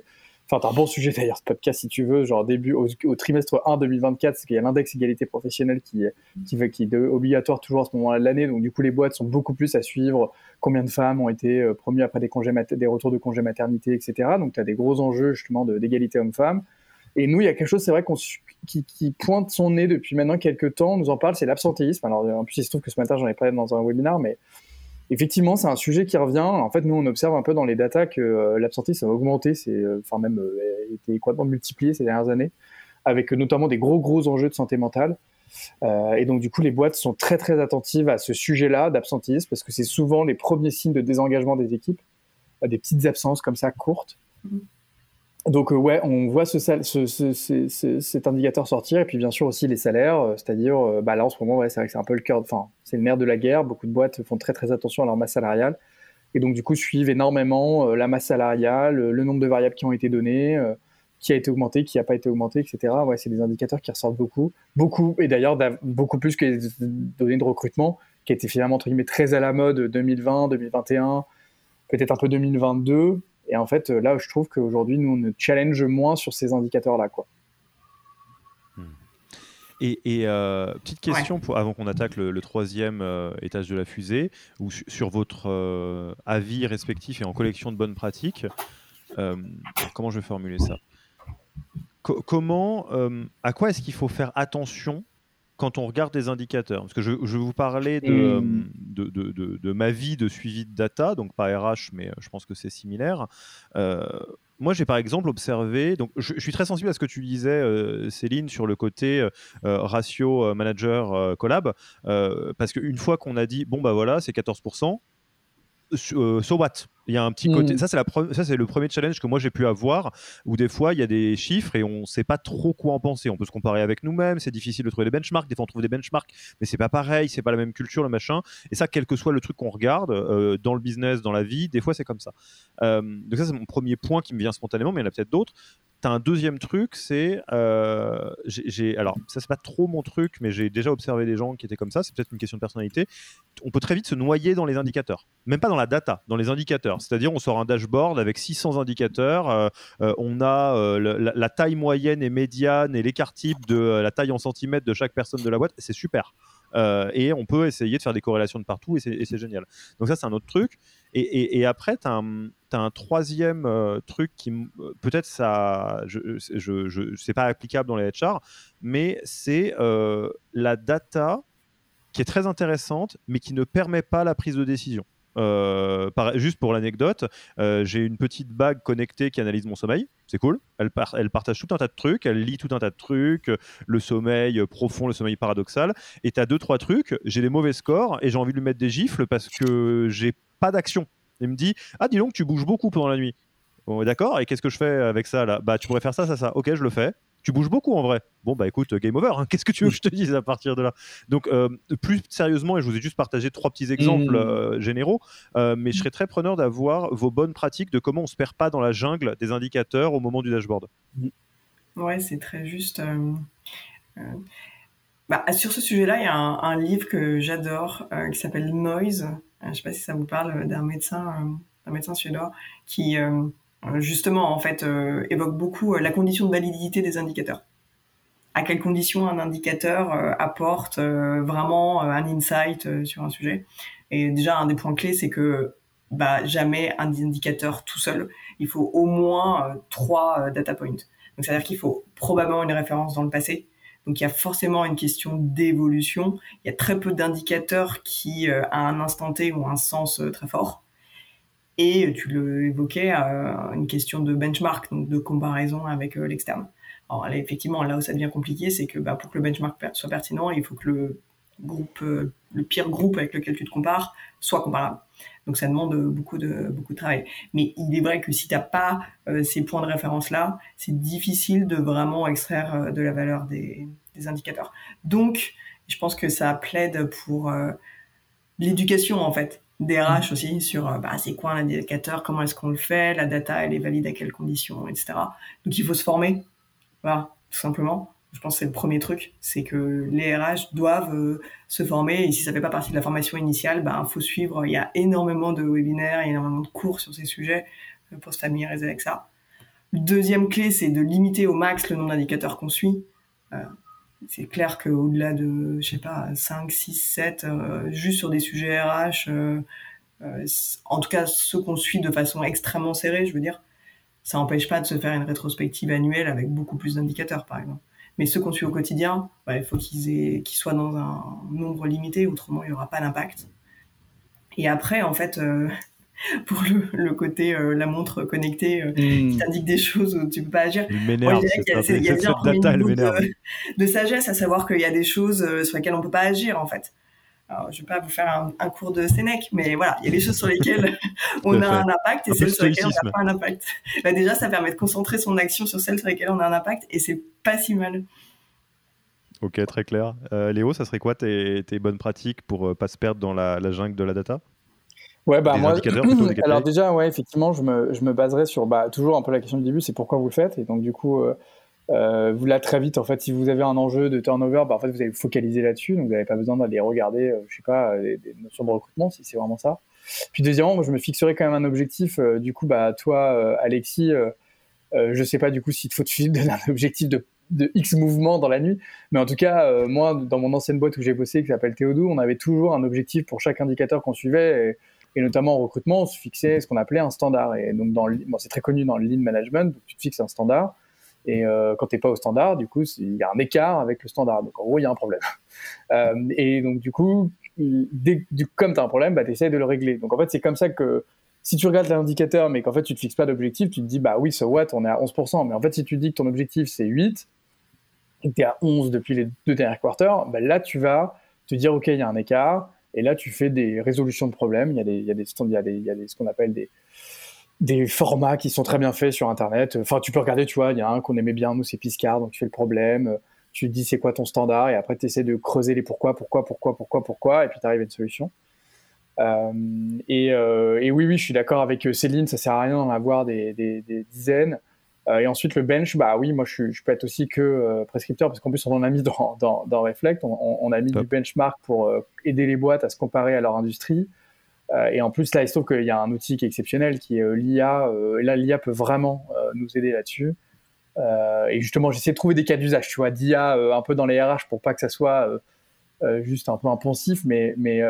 Enfin, t'as un bon sujet d'ailleurs, ce podcast, si tu veux, genre début au, trimestre 1 2024, c'est qu'il y a l'index égalité professionnelle qui, qui, qui est obligatoire toujours à ce moment-là de l'année. Donc, du coup, les boîtes sont beaucoup plus à suivre combien de femmes ont été euh, promues après des, congés des retours de congés maternité, etc. Donc, tu as des gros enjeux justement d'égalité homme-femme. Et nous, il y a quelque chose, c'est vrai, qu'on qui, qui, pointe son nez depuis maintenant quelques temps, on nous en parle, c'est l'absentéisme. Alors, en plus, il se trouve que ce matin, j'en ai parlé dans un webinaire, mais effectivement, c'est un sujet qui revient. En fait, nous, on observe un peu dans les datas que euh, l'absentéisme a augmenté, c'est, euh, enfin même euh, été complètement multiplié ces dernières années, avec notamment des gros gros enjeux de santé mentale. Euh, et donc, du coup, les boîtes sont très très attentives à ce sujet-là d'absentéisme parce que c'est souvent les premiers signes de désengagement des équipes, des petites absences comme ça courtes. Donc euh, ouais, on voit ce, cet indicateur sortir et puis bien sûr aussi les salaires, euh, c'est-à-dire euh, bah là en ce moment c'est vrai que c'est un peu le cœur, enfin c'est le nerf de la guerre. Beaucoup de boîtes font très très attention à leur masse salariale et donc du coup suivent énormément la masse salariale, le nombre de variables qui ont été données, qui a été augmenté, qui n'a pas été augmenté, etc. Ouais, c'est des indicateurs qui ressortent beaucoup, beaucoup et d'ailleurs beaucoup plus que les données de recrutement qui étaient finalement entre guillemets très à la mode 2020, 2021, peut-être un peu 2022 et en fait, là, je trouve qu'aujourd'hui, nous, on ne challenge moins sur ces indicateurs-là. quoi. Hmm. Et, euh, petite question pour, avant qu'on attaque le, troisième euh, étage de la fusée, ou sur votre euh, avis respectif et en collection de bonnes pratiques, comment je vais formuler ça? Comment, à quoi est-ce qu'il faut faire attention quand on regarde des indicateurs Parce que je, je vais vous parler de, de, de, de, ma vie de suivi de data, donc pas RH, mais euh, je pense que c'est similaire. Euh, moi, j'ai par exemple observé, donc je, suis très sensible à ce que tu disais, euh, Céline, sur le côté ratio manager collab, parce qu'une fois qu'on a dit, bon, bah voilà, c'est 14%, so what? Il y a un petit côté. Mm. Ça, c'est la ça, c'est le premier challenge que moi j'ai pu avoir, où des fois il y a des chiffres et on ne sait pas trop quoi en penser. On peut se comparer avec nous-mêmes. C'est difficile de trouver des benchmarks. Des fois, on trouve des benchmarks, mais c'est pas pareil. C'est pas la même culture, le machin. Et ça, quel que soit le truc qu'on regarde euh, dans le business, dans la vie, des fois c'est comme ça. Euh, donc ça, c'est mon premier point qui me vient spontanément, mais il y en a peut-être d'autres. T'as un deuxième truc, c'est euh, alors ça c'est pas trop mon truc, mais j'ai déjà observé des gens qui étaient comme ça. C'est peut-être une question de personnalité. On peut très vite se noyer dans les indicateurs, même pas dans la data, dans les indicateurs. C'est-à-dire, on sort un dashboard avec 600 indicateurs. Euh, euh, on a euh, la, taille moyenne et médiane et l'écart type de la taille en centimètres de chaque personne de la boîte. C'est super. et on peut essayer de faire des corrélations de partout et c'est génial. Donc ça, c'est un autre truc. Et, après, tu as, un troisième truc qui, peut-être ça, je je, sais pas applicable dans les HR, mais c'est la data qui est très intéressante, mais qui ne permet pas la prise de décision. Euh, juste pour l'anecdote, euh, j'ai une petite bague connectée qui analyse mon sommeil. C'est cool. Elle, elle, partage tout un tas de trucs. Elle lit tout un tas de trucs. Le sommeil profond, le sommeil paradoxal. Et tu as deux, trois trucs. J'ai des mauvais scores et j'ai envie de lui mettre des gifles parce que j'ai pas d'action. Il me dit Ah, dis donc, tu bouges beaucoup pendant la nuit. D'accord, et qu'est-ce que je fais avec ça là? Bah, tu pourrais faire ça, ça, ça. Ok, je le fais tu bouges beaucoup en vrai. Bon, bah écoute, game over. Hein. Qu'est-ce que tu veux que je te dise à partir de là? Donc, euh, plus sérieusement, et je vous ai juste partagé trois petits exemples mmh. euh, généraux, euh, mais je serais très preneur d'avoir vos bonnes pratiques de comment on se perd pas dans la jungle des indicateurs au moment du dashboard. Mmh. Ouais, c'est très juste. Bah, sur ce sujet-là, il y a un, livre que j'adore qui s'appelle Noise. je ne sais pas si ça vous parle d'un médecin, d'un médecin suédois qui euh, justement, en fait, euh, évoque beaucoup euh, la condition de validité des indicateurs. À quelles conditions un indicateur apporte vraiment un insight sur un sujet. Et déjà, un des points clés, c'est que bah, jamais un indicateur tout seul. Il faut au moins trois data points. Donc, c'est-à-dire qu'il faut probablement une référence dans le passé. Donc, il y a forcément une question d'évolution. Il y a très peu d'indicateurs qui, à un instant T, ont un sens très fort. Et tu le évoquais, euh, une question de benchmark, donc de comparaison avec euh, l'externe. Alors effectivement, là où ça devient compliqué, c'est que bah, pour que le benchmark soit pertinent, il faut que le groupe, euh, le pire groupe avec lequel tu te compares, soit comparable. Donc ça demande beaucoup de beaucoup de travail. Mais il est vrai que si tu n'as pas ces points de référence là, c'est difficile de vraiment extraire de la valeur des, indicateurs. Donc je pense que ça plaide pour l'éducation en fait DRH aussi sur euh, bah, c'est quoi un indicateur, comment est-ce qu'on le fait, la data elle est valide à quelles conditions, etc. Donc il faut se former, voilà, tout simplement. Je pense que c'est le premier truc, c'est que les RH doivent euh, se former et si ça fait pas partie de la formation initiale, bah faut suivre. Il y a énormément de webinaires, il y a énormément de cours sur ces sujets euh, pour se familiariser avec ça. Deuxième clé, c'est de limiter au max le nombre d'indicateurs qu'on suit c'est clair qu'au-delà de, je sais pas, 5, 6, 7, juste sur des sujets RH, euh, euh, en tout cas ceux qu'on suit de façon extrêmement serrée, je veux dire, Ça n'empêche pas de se faire une rétrospective annuelle avec beaucoup plus d'indicateurs, par exemple. Mais ceux qu'on suit au quotidien, bah, il faut qu'ils qu'ils soient dans un nombre limité, autrement il n'y aura pas d'impact. Et après, en fait, euh, pour le, le côté euh, la montre connectée euh, qui Hmm. t'indique des choses où tu peux pas agir. Il m'énerve, il y a bien de, de sagesse à savoir qu'il y a des choses euh, sur lesquelles on peut pas agir, en fait. Alors, je vais pas vous faire un, un cours de Sénèque, mais voilà, il y a des choses sur lesquelles on a un impact et celles sur lesquelles on n'a pas un impact. Bah, déjà, ça permet de concentrer son action sur celles sur lesquelles on a un impact et c'est pas si mal. Ok, très clair. Léo, ça serait quoi tes, tes bonnes pratiques pour euh, pas se perdre dans la, la jungle de la data? Ouais, bah Des moi, alors déjà, ouais, effectivement, je me, je me baserai sur bah, toujours un peu la question du début, c'est pourquoi vous le faites? Et donc, du coup, euh, euh, vous là très vite, en fait, si vous avez un enjeu de turnover, bah, en fait, vous allez vous focaliser là-dessus. Donc, vous n'avez pas besoin d'aller regarder, euh, je sais pas, euh, des, des notions de recrutement, si c'est vraiment ça. Puis, deuxièmement, moi, je me fixerai quand même un objectif. euh, du coup, bah, toi, Alexis, je sais pas du coup s'il te faut te donner un objectif de, de X mouvements dans la nuit. Mais en tout cas, moi, dans mon ancienne boîte où j'ai bossé, qui s'appelle Théodou, on avait toujours un objectif pour chaque indicateur qu'on suivait. Et, et notamment en recrutement, on se fixait ce qu'on appelait un standard. Et donc, dans c'est très connu dans le lean management, tu te fixes un standard. Et euh, quand tu n'es pas au standard, du coup, il y a un écart avec le standard. Donc, en gros, il y a un problème. Euh, et donc, du coup, comme tu as un problème, bah, tu essaies de le régler. Donc, en fait, c'est comme ça que si tu regardes l'indicateur, mais qu'en fait, tu te fixes pas d'objectif, tu te dis, bah oui, so what, on est à 11%. Mais en fait, si tu dis que ton objectif, c'est 8, et que tu es à 11 depuis les deux derniers quarters, bah, là, tu vas te dire, OK, il y a un écart. Et là, tu fais des résolutions de problèmes. Il y a, des, il y a, des, il y a, des, ce qu'on appelle des, des formats qui sont très bien faits sur Internet. Enfin, tu peux regarder, tu vois, il y a un qu'on aimait bien, nous, c'est Piscard. Donc, tu fais le problème, tu te dis c'est quoi ton standard, et après, tu essaies de creuser les pourquoi, pourquoi, pourquoi, pourquoi, pourquoi, et puis tu arrives à une solution. Euh, et, euh, et, oui, oui, je suis d'accord avec Céline, ça sert à rien d'en avoir des dizaines. Euh, et ensuite, le bench, bah oui, moi, je, je peux être aussi que euh, prescripteur, parce qu'en plus, on en a mis dans, dans, dans Reflect, on, on, a mis Top. du benchmark pour euh, aider les boîtes à se comparer à leur industrie. Et en plus, là, il se trouve qu'il y a un outil qui est exceptionnel, qui est l'IA. et là, l'IA peut vraiment nous aider là-dessus. Et justement, j'essaie de trouver des cas d'usage, tu vois, d'IA un peu dans les RH pour pas que ça soit juste un peu impensif, mais, mais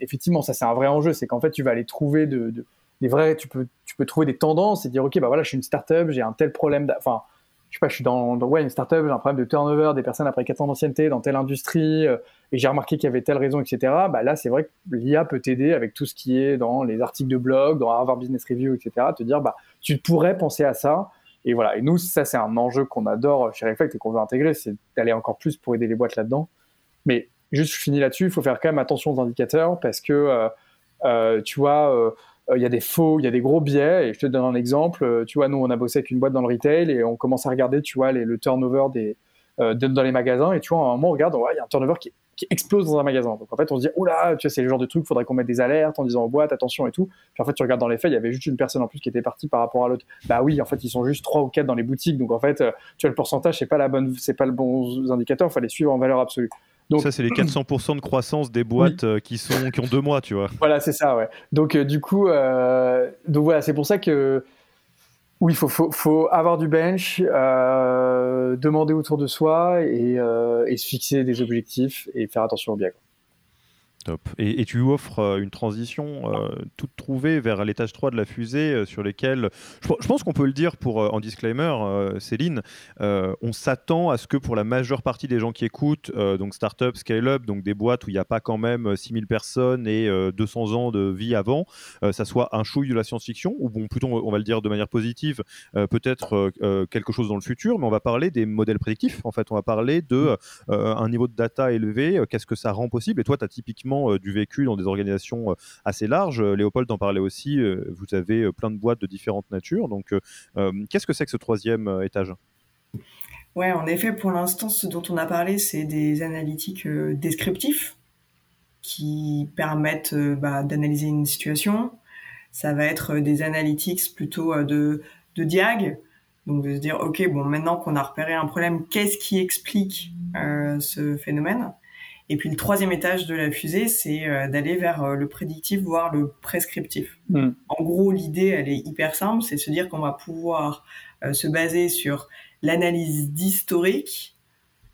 effectivement, ça c'est un vrai enjeu, c'est qu'en fait tu vas aller trouver de, de, des vrais, tu peux, tu peux trouver des tendances et dire ok bah voilà je suis une startup, j'ai un tel problème, enfin je sais pas, je suis dans, dans ouais une startup, j'ai un problème de turnover des personnes après 4 ans d'ancienneté dans telle industrie euh, et j'ai remarqué qu'il y avait telle raison etc. Bah là c'est vrai que l'IA peut t'aider avec tout ce qui est dans les articles de blog, dans Harvard Business Review etc. Te dire bah tu pourrais penser à ça et voilà et nous ça c'est un enjeu qu'on adore chez Reflect et qu'on veut intégrer, c'est d'aller encore plus pour aider les boîtes là-dedans. Mais juste je finis là-dessus, il faut faire quand même attention aux indicateurs parce que euh, euh, tu vois, il euh, y a des faux, il y a des gros biais. Et je te donne un exemple. Tu vois, nous on a bossé avec une boîte dans le retail et on commence à regarder, tu vois, le turnover des euh, dans les magasins. Et tu vois, à un moment on regarde, il y a un turnover qui, explose dans un magasin. Donc en fait on se dit, là, tu vois, c'est le genre de truc, faudrait qu'on mette des alertes en disant aux boîtes, attention et tout. Puis en fait tu regardes dans les faits, il y avait juste une personne en plus qui était partie par rapport à l'autre. Bah oui, en fait ils sont juste trois ou quatre dans les boutiques. Donc en fait, tu vois, le pourcentage c'est pas la bonne, c'est pas le bon indicateur. Il les suivre en valeur absolue. Donc, ça, c'est les 400% de croissance des boîtes oui. qui, sont, qui ont deux mois, tu vois. Voilà, c'est ça, ouais. Donc, euh, du coup, euh, donc voilà, c'est pour ça que oui, il faut, faut, faut, avoir du bench, euh, demander autour de soi et, euh, et, se fixer des objectifs et faire attention au biais. Quoi. Et, tu offres euh, une transition euh, toute trouvée vers l'étage 3 de la fusée euh, sur lesquels, je, pense qu'on peut le dire pour, en disclaimer, Céline, on s'attend à ce que pour la majeure partie des gens qui écoutent, donc start-up, scale-up, donc des boîtes où il n'y a pas quand même 6000 personnes et 200 ans de vie avant, ça soit un chouille de la science-fiction, ou bon, plutôt on va le dire de manière positive, peut-être quelque chose dans le futur, mais on va parler des modèles prédictifs, en fait, on va parler de un niveau de data élevé, qu'est-ce que ça rend possible, et toi, tu as typiquement euh, du vécu dans des organisations euh, assez larges. Léopold en parlait aussi, euh, vous avez plein de boîtes de différentes natures. Donc, euh, qu'est-ce que c'est que ce troisième étage? Ouais, en effet, pour l'instant, ce dont on a parlé, c'est des analytiques euh, descriptifs qui permettent euh, bah, d'analyser une situation. Ça va être des analytics plutôt euh, de, de diag, donc de se dire, OK, bon, maintenant qu'on a repéré un problème, qu'est-ce qui explique ce phénomène? Et puis le troisième étage de la fusée, c'est euh, d'aller vers euh, le prédictif, voire le prescriptif. Mm. En gros, l'idée, elle est hyper simple, c'est de se dire qu'on va pouvoir euh, se baser sur l'analyse d'historique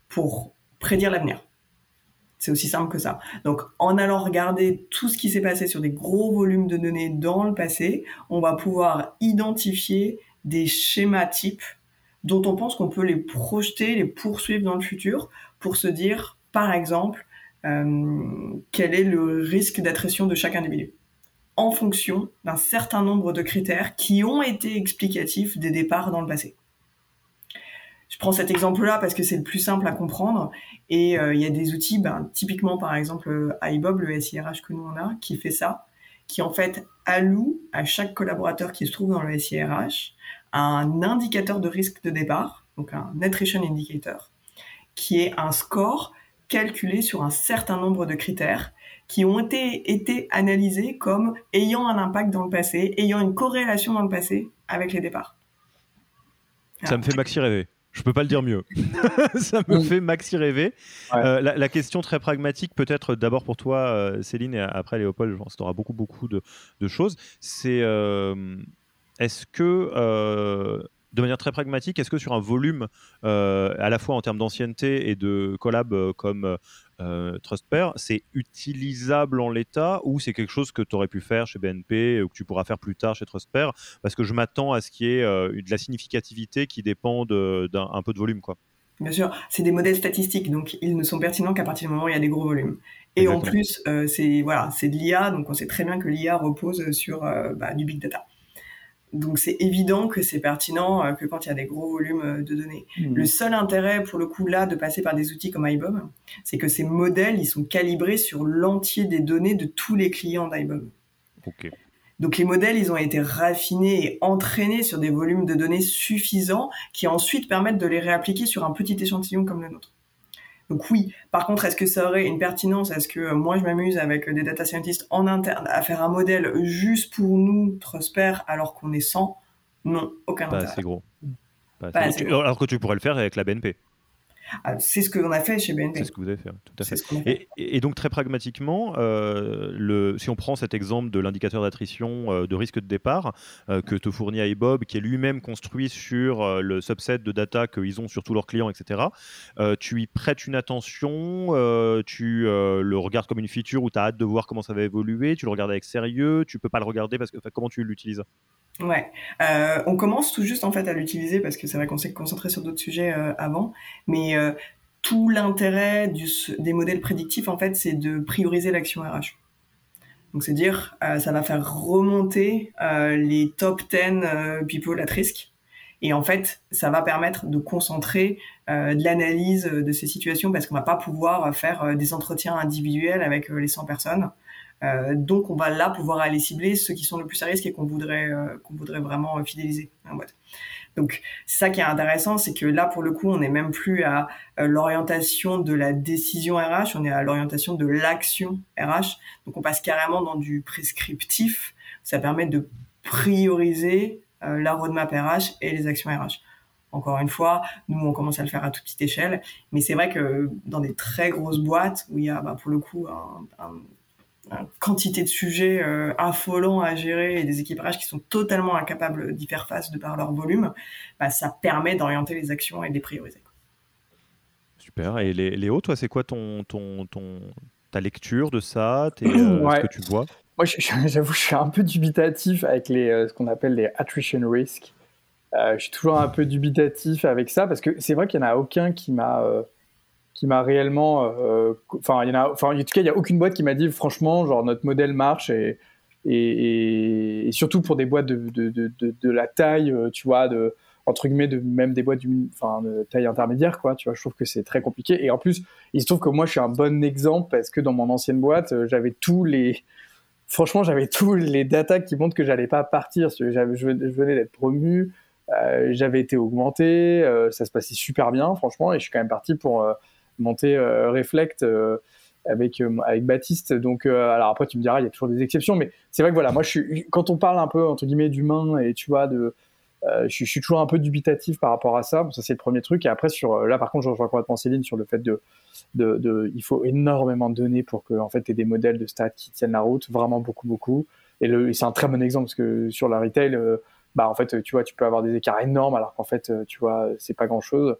pour prédire l'avenir. C'est aussi simple que ça. Donc, en allant regarder tout ce qui s'est passé sur des gros volumes de données dans le passé, on va pouvoir identifier des schémas types dont on pense qu'on peut les projeter, les poursuivre dans le futur pour se dire, par exemple, euh, quel est le risque d'attrition de chaque individu en fonction d'un certain nombre de critères qui ont été explicatifs des départs dans le passé. Je prends cet exemple-là parce que c'est le plus simple à comprendre et euh, il y a des outils, ben, typiquement par exemple iBob, le SIRH que nous on a, qui fait ça, qui en fait alloue à chaque collaborateur qui se trouve dans le SIRH un indicateur de risque de départ, donc un attrition indicator, qui est un score calculé sur un certain nombre de critères qui ont été, été analysés comme ayant un impact dans le passé, ayant une corrélation dans le passé avec les départs. Ça me fait maxi rêver. Je peux pas le dire mieux. ça me fait maxi rêver. Euh, la, question très pragmatique, peut-être d'abord pour toi, euh, Céline, et après Léopold, je pense que tu auras beaucoup, beaucoup de, choses. C'est euh, est-ce que de manière très pragmatique, est-ce que sur un volume, euh, à la fois en termes d'ancienneté et de collab euh, comme euh, TrustPair, c'est utilisable en l'état ou c'est quelque chose que tu aurais pu faire chez BNP ou que tu pourras faire plus tard chez TrustPair Parce que je m'attends à ce qu'il y ait de la significativité qui dépend d'un peu de volume. quoi. Bien sûr, c'est des modèles statistiques, donc ils ne sont pertinents qu'à partir du moment où il y a des gros volumes. Et en plus, c'est voilà, c'est de l'IA, donc on sait très bien que l'IA repose sur bah, du big data. Donc c'est évident que c'est pertinent euh, que quand il y a des gros volumes euh, de données. Mmh. Le seul intérêt pour le coup là de passer par des outils comme iBob, c'est que ces modèles ils sont calibrés sur l'entier des données de tous les clients d'iBob. Donc les modèles ils ont été raffinés et entraînés sur des volumes de données suffisants qui ensuite permettent de les réappliquer sur un petit échantillon comme le nôtre. Donc oui, par contre, est-ce que ça aurait une pertinence? Est-ce que euh, moi, je m'amuse avec des data scientists en interne à faire un modèle juste pour nous, Trosper, alors qu'on est 100 Non, aucun Pas intérêt. assez gros. Alors que tu pourrais le faire avec la BNP. Ah, c'est ce que l'on a fait chez BNP. C'est ce que vous avez fait, tout à fait. Et, donc très pragmatiquement, euh, le, si on prend cet exemple de l'indicateur d'attrition euh, de risque de départ euh, que te fournit iBob, qui est lui-même construit sur le subset de data qu'ils ont sur tous leurs clients, etc., tu y prêtes une attention, tu le regardes comme une feature où tu as hâte de voir comment ça va évoluer, tu le regardes avec sérieux, tu peux pas le regarder parce que comment tu l'utilises? Ouais, euh, on commence tout juste en fait à l'utiliser parce que c'est vrai qu'on s'est concentré sur d'autres sujets euh, avant, mais euh, tout l'intérêt des modèles prédictifs en fait, c'est de prioriser l'action RH. Donc c'est dire, ça va faire remonter les top 10 people at risk, et en fait, ça va permettre de concentrer de l'analyse de ces situations parce qu'on va pas pouvoir faire des entretiens individuels avec les 100 personnes. Euh, donc on va là pouvoir aller cibler ceux qui sont le plus à risque et qu'on voudrait euh, qu'on voudrait vraiment fidéliser en boîte. Donc ça qui est intéressant, c'est que là pour le coup, on n'est même plus à euh, l'orientation de la décision RH, on est à l'orientation de l'action RH. Donc on passe carrément dans du prescriptif. Ça permet de prioriser la roadmap RH et les actions RH. Encore une fois, nous on commence à le faire à toute petite échelle, mais c'est vrai que dans des très grosses boîtes où il y a bah, pour le coup un, un quantité de sujets euh, affolants à gérer et des équipages qui sont totalement incapables d'y faire face de par leur volume, bah, ça permet d'orienter les actions et de les prioriser. Super. Et Léo, toi, c'est quoi ton, ton, ton, ta lecture de ça euh, Ce que tu vois? Moi, j'avoue, je suis un peu dubitatif avec les, euh, ce qu'on appelle les attrition risks. je suis toujours un peu dubitatif avec ça parce que c'est vrai qu'il n'y en a aucun qui m'a qui m'a réellement. Euh, enfin, il y en. Enfin, en tout cas, il y a aucune boîte qui m'a dit franchement, genre notre modèle marche et et, surtout pour des boîtes de, de, de, de, la taille, euh, tu vois, de entre guillemets, de même des boîtes enfin, de taille intermédiaire, quoi. Tu vois, je trouve que c'est très compliqué. Et en plus, il se trouve que moi, je suis un bon exemple parce que dans mon ancienne boîte, euh, j'avais tous les franchement, j'avais tous les datas qui montrent que j'allais pas partir. Je venais d'être promu, j'avais été augmenté, ça se passait super bien, franchement, et je suis quand même parti pour monter euh, Reflect euh, avec euh, avec Baptiste. Donc alors après tu me diras il y a toujours des exceptions, mais c'est vrai que voilà moi je suis quand on parle un peu entre guillemets d'humain et tu vois de je, suis toujours un peu dubitatif par rapport à ça. ça, c'est le premier truc. Et après, sur, là, par contre, je rejoins complètement Céline sur le fait de, de, il faut énormément de données pour que, en fait, tu aies des modèles de stats qui tiennent la route, vraiment beaucoup, beaucoup. Et, le, c'est un très bon exemple parce que sur la retail, bah, en fait, tu vois, tu peux avoir des écarts énormes alors qu'en fait, tu vois, c'est pas grand chose.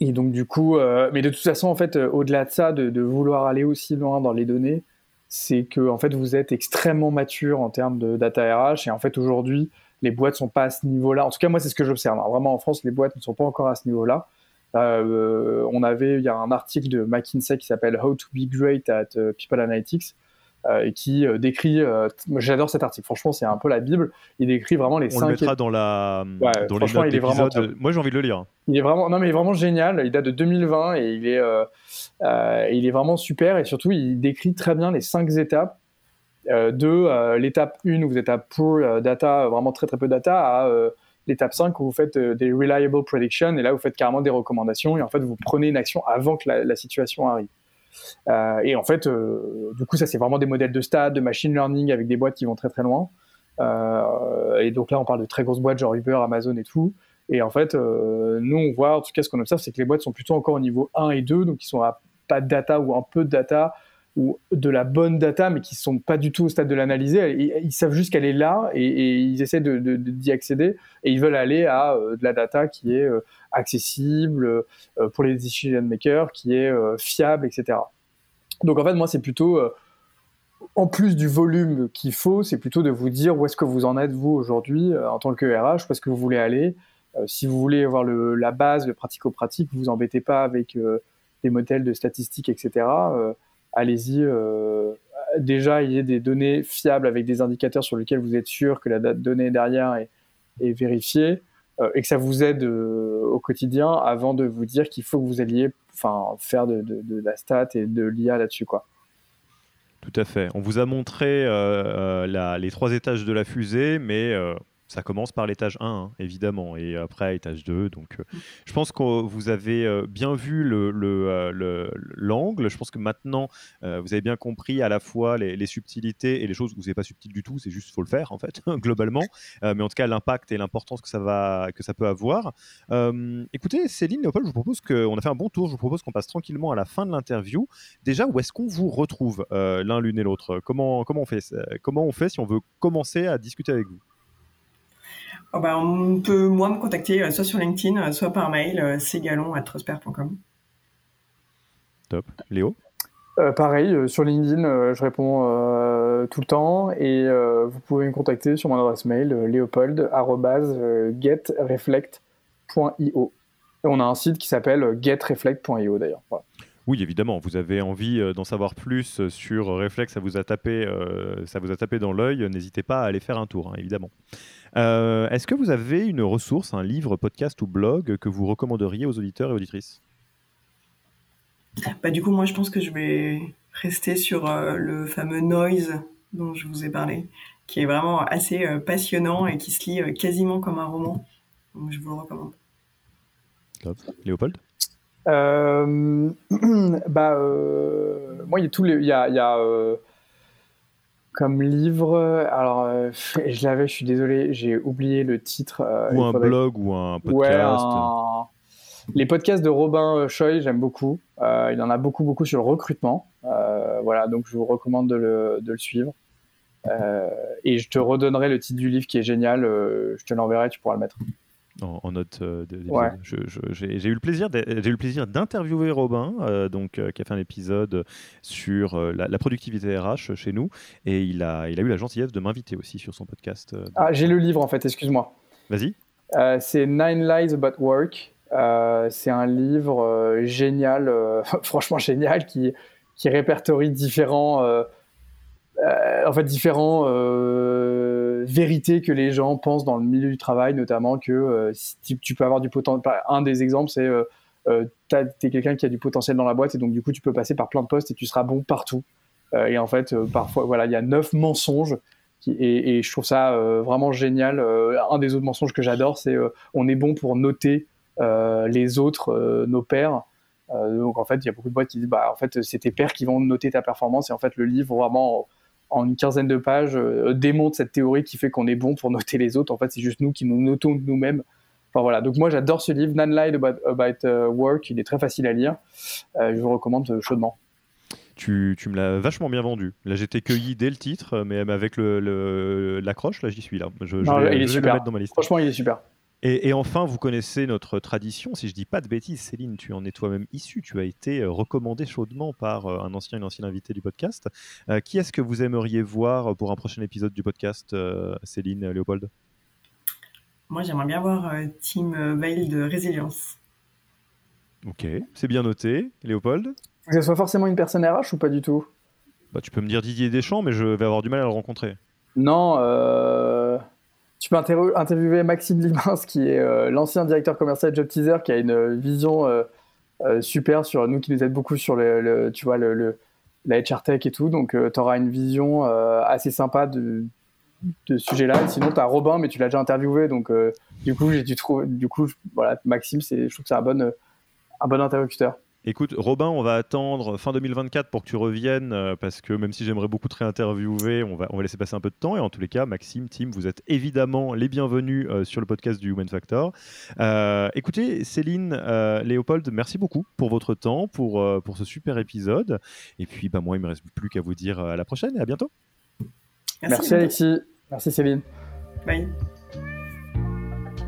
Et donc du coup, euh, mais de toute façon, en fait, euh, au-delà de ça, de, de, vouloir aller aussi loin dans les données, c'est que en fait, vous êtes extrêmement mature en termes de data RH. Et en fait, aujourd'hui, les boîtes sont pas à ce niveau-là. En tout cas, moi, c'est ce que j'observe. Hein. Vraiment, en France, les boîtes ne sont pas encore à ce niveau-là. Euh, on avait, il y a un article de McKinsey qui s'appelle How to be great at euh, People Analytics. Euh, et qui décrit, j'adore cet article, franchement c'est un peu la Bible, il décrit vraiment les On cinq... le mettra dans, la, dans les notes vraiment Moi j'ai envie de le lire. Il est vraiment, non mais il est vraiment génial, il date de 2020 et il est, il est vraiment super. Et surtout il décrit très bien les cinq étapes de l'étape 1 où vous êtes à poor data, vraiment très très peu de data, à l'étape 5 où vous faites euh, des reliable predictions. Et là vous faites carrément des recommandations et en fait vous prenez une action avant que la, situation arrive. Euh, et en fait, euh, du coup, ça c'est vraiment des modèles de stade, de machine learning avec des boîtes qui vont très très loin. et donc là, on parle de très grosses boîtes genre Uber, Amazon et tout. Et en fait, nous, on voit, en tout cas, ce qu'on observe, c'est que les boîtes sont plutôt encore au niveau 1 et 2, donc ils sont à pas de data ou un peu de data, ou de la bonne data, mais qui sont pas du tout au stade de l'analyser. Ils, savent juste qu'elle est là et, ils essaient d'y de, d'y accéder et ils veulent aller à euh, de la data qui est euh, accessible euh, pour les decision makers, qui est fiable, etc. Donc en fait, moi, c'est plutôt en plus du volume qu'il faut, c'est plutôt de vous dire où est-ce que vous en êtes vous aujourd'hui en tant que RH, où est-ce que vous voulez aller. si vous voulez avoir la base, le pratico-pratique, vous vous embêtez pas avec des modèles de statistiques, etc allez-y. Euh, déjà, ait des données fiables avec des indicateurs sur lesquels vous êtes sûr que la date donnée derrière est, vérifiée euh, et que ça vous aide euh, au quotidien avant de vous dire qu'il faut que vous alliez faire de, la stat et de l'IA là-dessus. quoi. Tout à fait. On vous a montré les trois étages de la fusée, mais ça commence par l'étage 1, hein, évidemment, et après étage 2. Donc, euh, je pense que vous avez euh, bien vu l'angle. Le, le, je pense que maintenant, euh, vous avez bien compris à la fois les, subtilités et les choses où c'est pas subtil du tout, c'est juste faut le faire, en fait, globalement. mais en tout cas, l'impact et l'importance que, ça que ça peut avoir. écoutez, Céline, Léopold, je vous propose qu'on a fait un bon tour. Je vous propose qu'on passe tranquillement à la fin de l'interview. Déjà, où est-ce qu'on vous retrouve l'un, l'une et l'autre? Comment, comment, comment on fait si on veut commencer à discuter avec vous? Oh bah, on peut, moi, me contacter euh, soit sur LinkedIn, euh, soit par mail, euh, cgalon.trosper.com. Top. Léo? Pareil, sur LinkedIn, je réponds tout le temps et vous pouvez me contacter sur mon adresse mail leopold.getreflect.io. On a un site qui s'appelle getreflect.io d'ailleurs. Oui, évidemment, vous avez envie d'en savoir plus sur Reflect, ça vous a tapé, ça vous a tapé dans l'œil, n'hésitez pas à aller faire un tour, hein, évidemment. Euh, est-ce que vous avez une ressource, un livre, podcast ou blog que vous recommanderiez aux auditeurs et auditrices? Bah, Du coup, moi, je pense que je vais rester sur euh, le fameux Noise dont je vous ai parlé, qui est vraiment assez euh, passionnant et qui se lit quasiment comme un roman. Donc, je vous le recommande. Léopold? bah, Moi, il y a tous les. Il y a, y a comme livre, alors euh, je l'avais, je suis désolé, j'ai oublié le titre. Euh, ou un blog ou un podcast. Les podcasts de Robin Choi, j'aime beaucoup. Euh, il en a beaucoup, beaucoup sur le recrutement. voilà, donc je vous recommande de le, de le suivre. et je te redonnerai le titre du livre qui est génial. je te l'enverrai, tu pourras le mettre en, note euh, J'ai eu le plaisir, j'ai eu le plaisir d'interviewer Robin, euh, donc euh, qui a fait un épisode sur la, productivité RH chez nous, et il a, il a eu la gentillesse de m'inviter aussi sur son podcast. ah, j'ai le livre en fait, excuse-moi. Vas-y. c'est Nine Lies About Work. c'est un livre génial, franchement génial, qui, qui répertorie différents, en fait différents vérité que les gens pensent dans le milieu du travail, notamment que euh, si tu, peux avoir du potentiel. Un des exemples, c'est euh, euh tu es quelqu'un qui a du potentiel dans la boîte et donc du coup tu peux passer par plein de postes et tu seras bon partout. Et en fait, parfois, voilà, il y a neuf mensonges. Et, je trouve ça vraiment génial. un des autres mensonges que j'adore, c'est on est bon pour noter les autres, nos pairs. donc en fait, il y a beaucoup de boîtes qui disent bah en fait c'est tes pairs qui vont noter ta performance et en fait le livre vraiment en une quinzaine de pages, euh, démontre cette théorie qui fait qu'on est bon pour noter les autres. En fait, c'est juste nous qui nous notons nous-mêmes. Enfin voilà. Donc moi, j'adore ce livre, None Lied About, uh, Work. Il est très facile à lire. Euh, je vous recommande chaudement. Tu, tu, me l'as vachement bien vendu. Là, j'étais cueilli dès le titre, mais avec l'accroche, le, là, j'y suis là. Je, il est super. le mettre dans ma liste. Franchement, il est super. Et, enfin, vous connaissez notre tradition. Si je dis pas de bêtises, Céline, tu en es toi-même issu. Tu as été euh, recommandé chaudement par euh, un ancien, une ancienne invité du podcast. Euh, qui est-ce que vous aimeriez voir pour un prochain épisode du podcast, Céline, Léopold? Moi, j'aimerais bien voir Team Veil de résilience. Ok, c'est bien noté. Léopold? Que ce soit forcément une personne RH ou pas du tout? Bah, Tu peux me dire Didier Deschamps, mais je vais avoir du mal à le rencontrer. Non, euh, tu peux interviewer Maxime Limins, qui est euh, l'ancien directeur commercial de Job Teaser, qui a une vision euh, super sur nous, qui nous aide beaucoup sur le, tu vois, le, la HR Tech et tout. Donc, tu auras une vision assez sympa de, de ce sujet-là. Sinon, tu as Robin, mais tu l'as déjà interviewé. Donc, du coup, j'ai du coup, voilà, Maxime, je trouve que c'est un bon un bon interlocuteur. Écoute, Robin, on va attendre fin 2024 pour que tu reviennes, euh, parce que même si j'aimerais beaucoup te réinterviewer, on va, on va laisser passer un peu de temps. Et en tous les cas, Maxime, Tim, vous êtes évidemment les bienvenus euh, sur le podcast du Human Factor. Euh, écoutez, Céline, Léopold, merci beaucoup pour votre temps, pour, pour ce super épisode. Et puis, bah, moi, il ne me reste plus qu'à vous dire à la prochaine et à bientôt. Merci, merci Alexis. Merci Céline. Bye.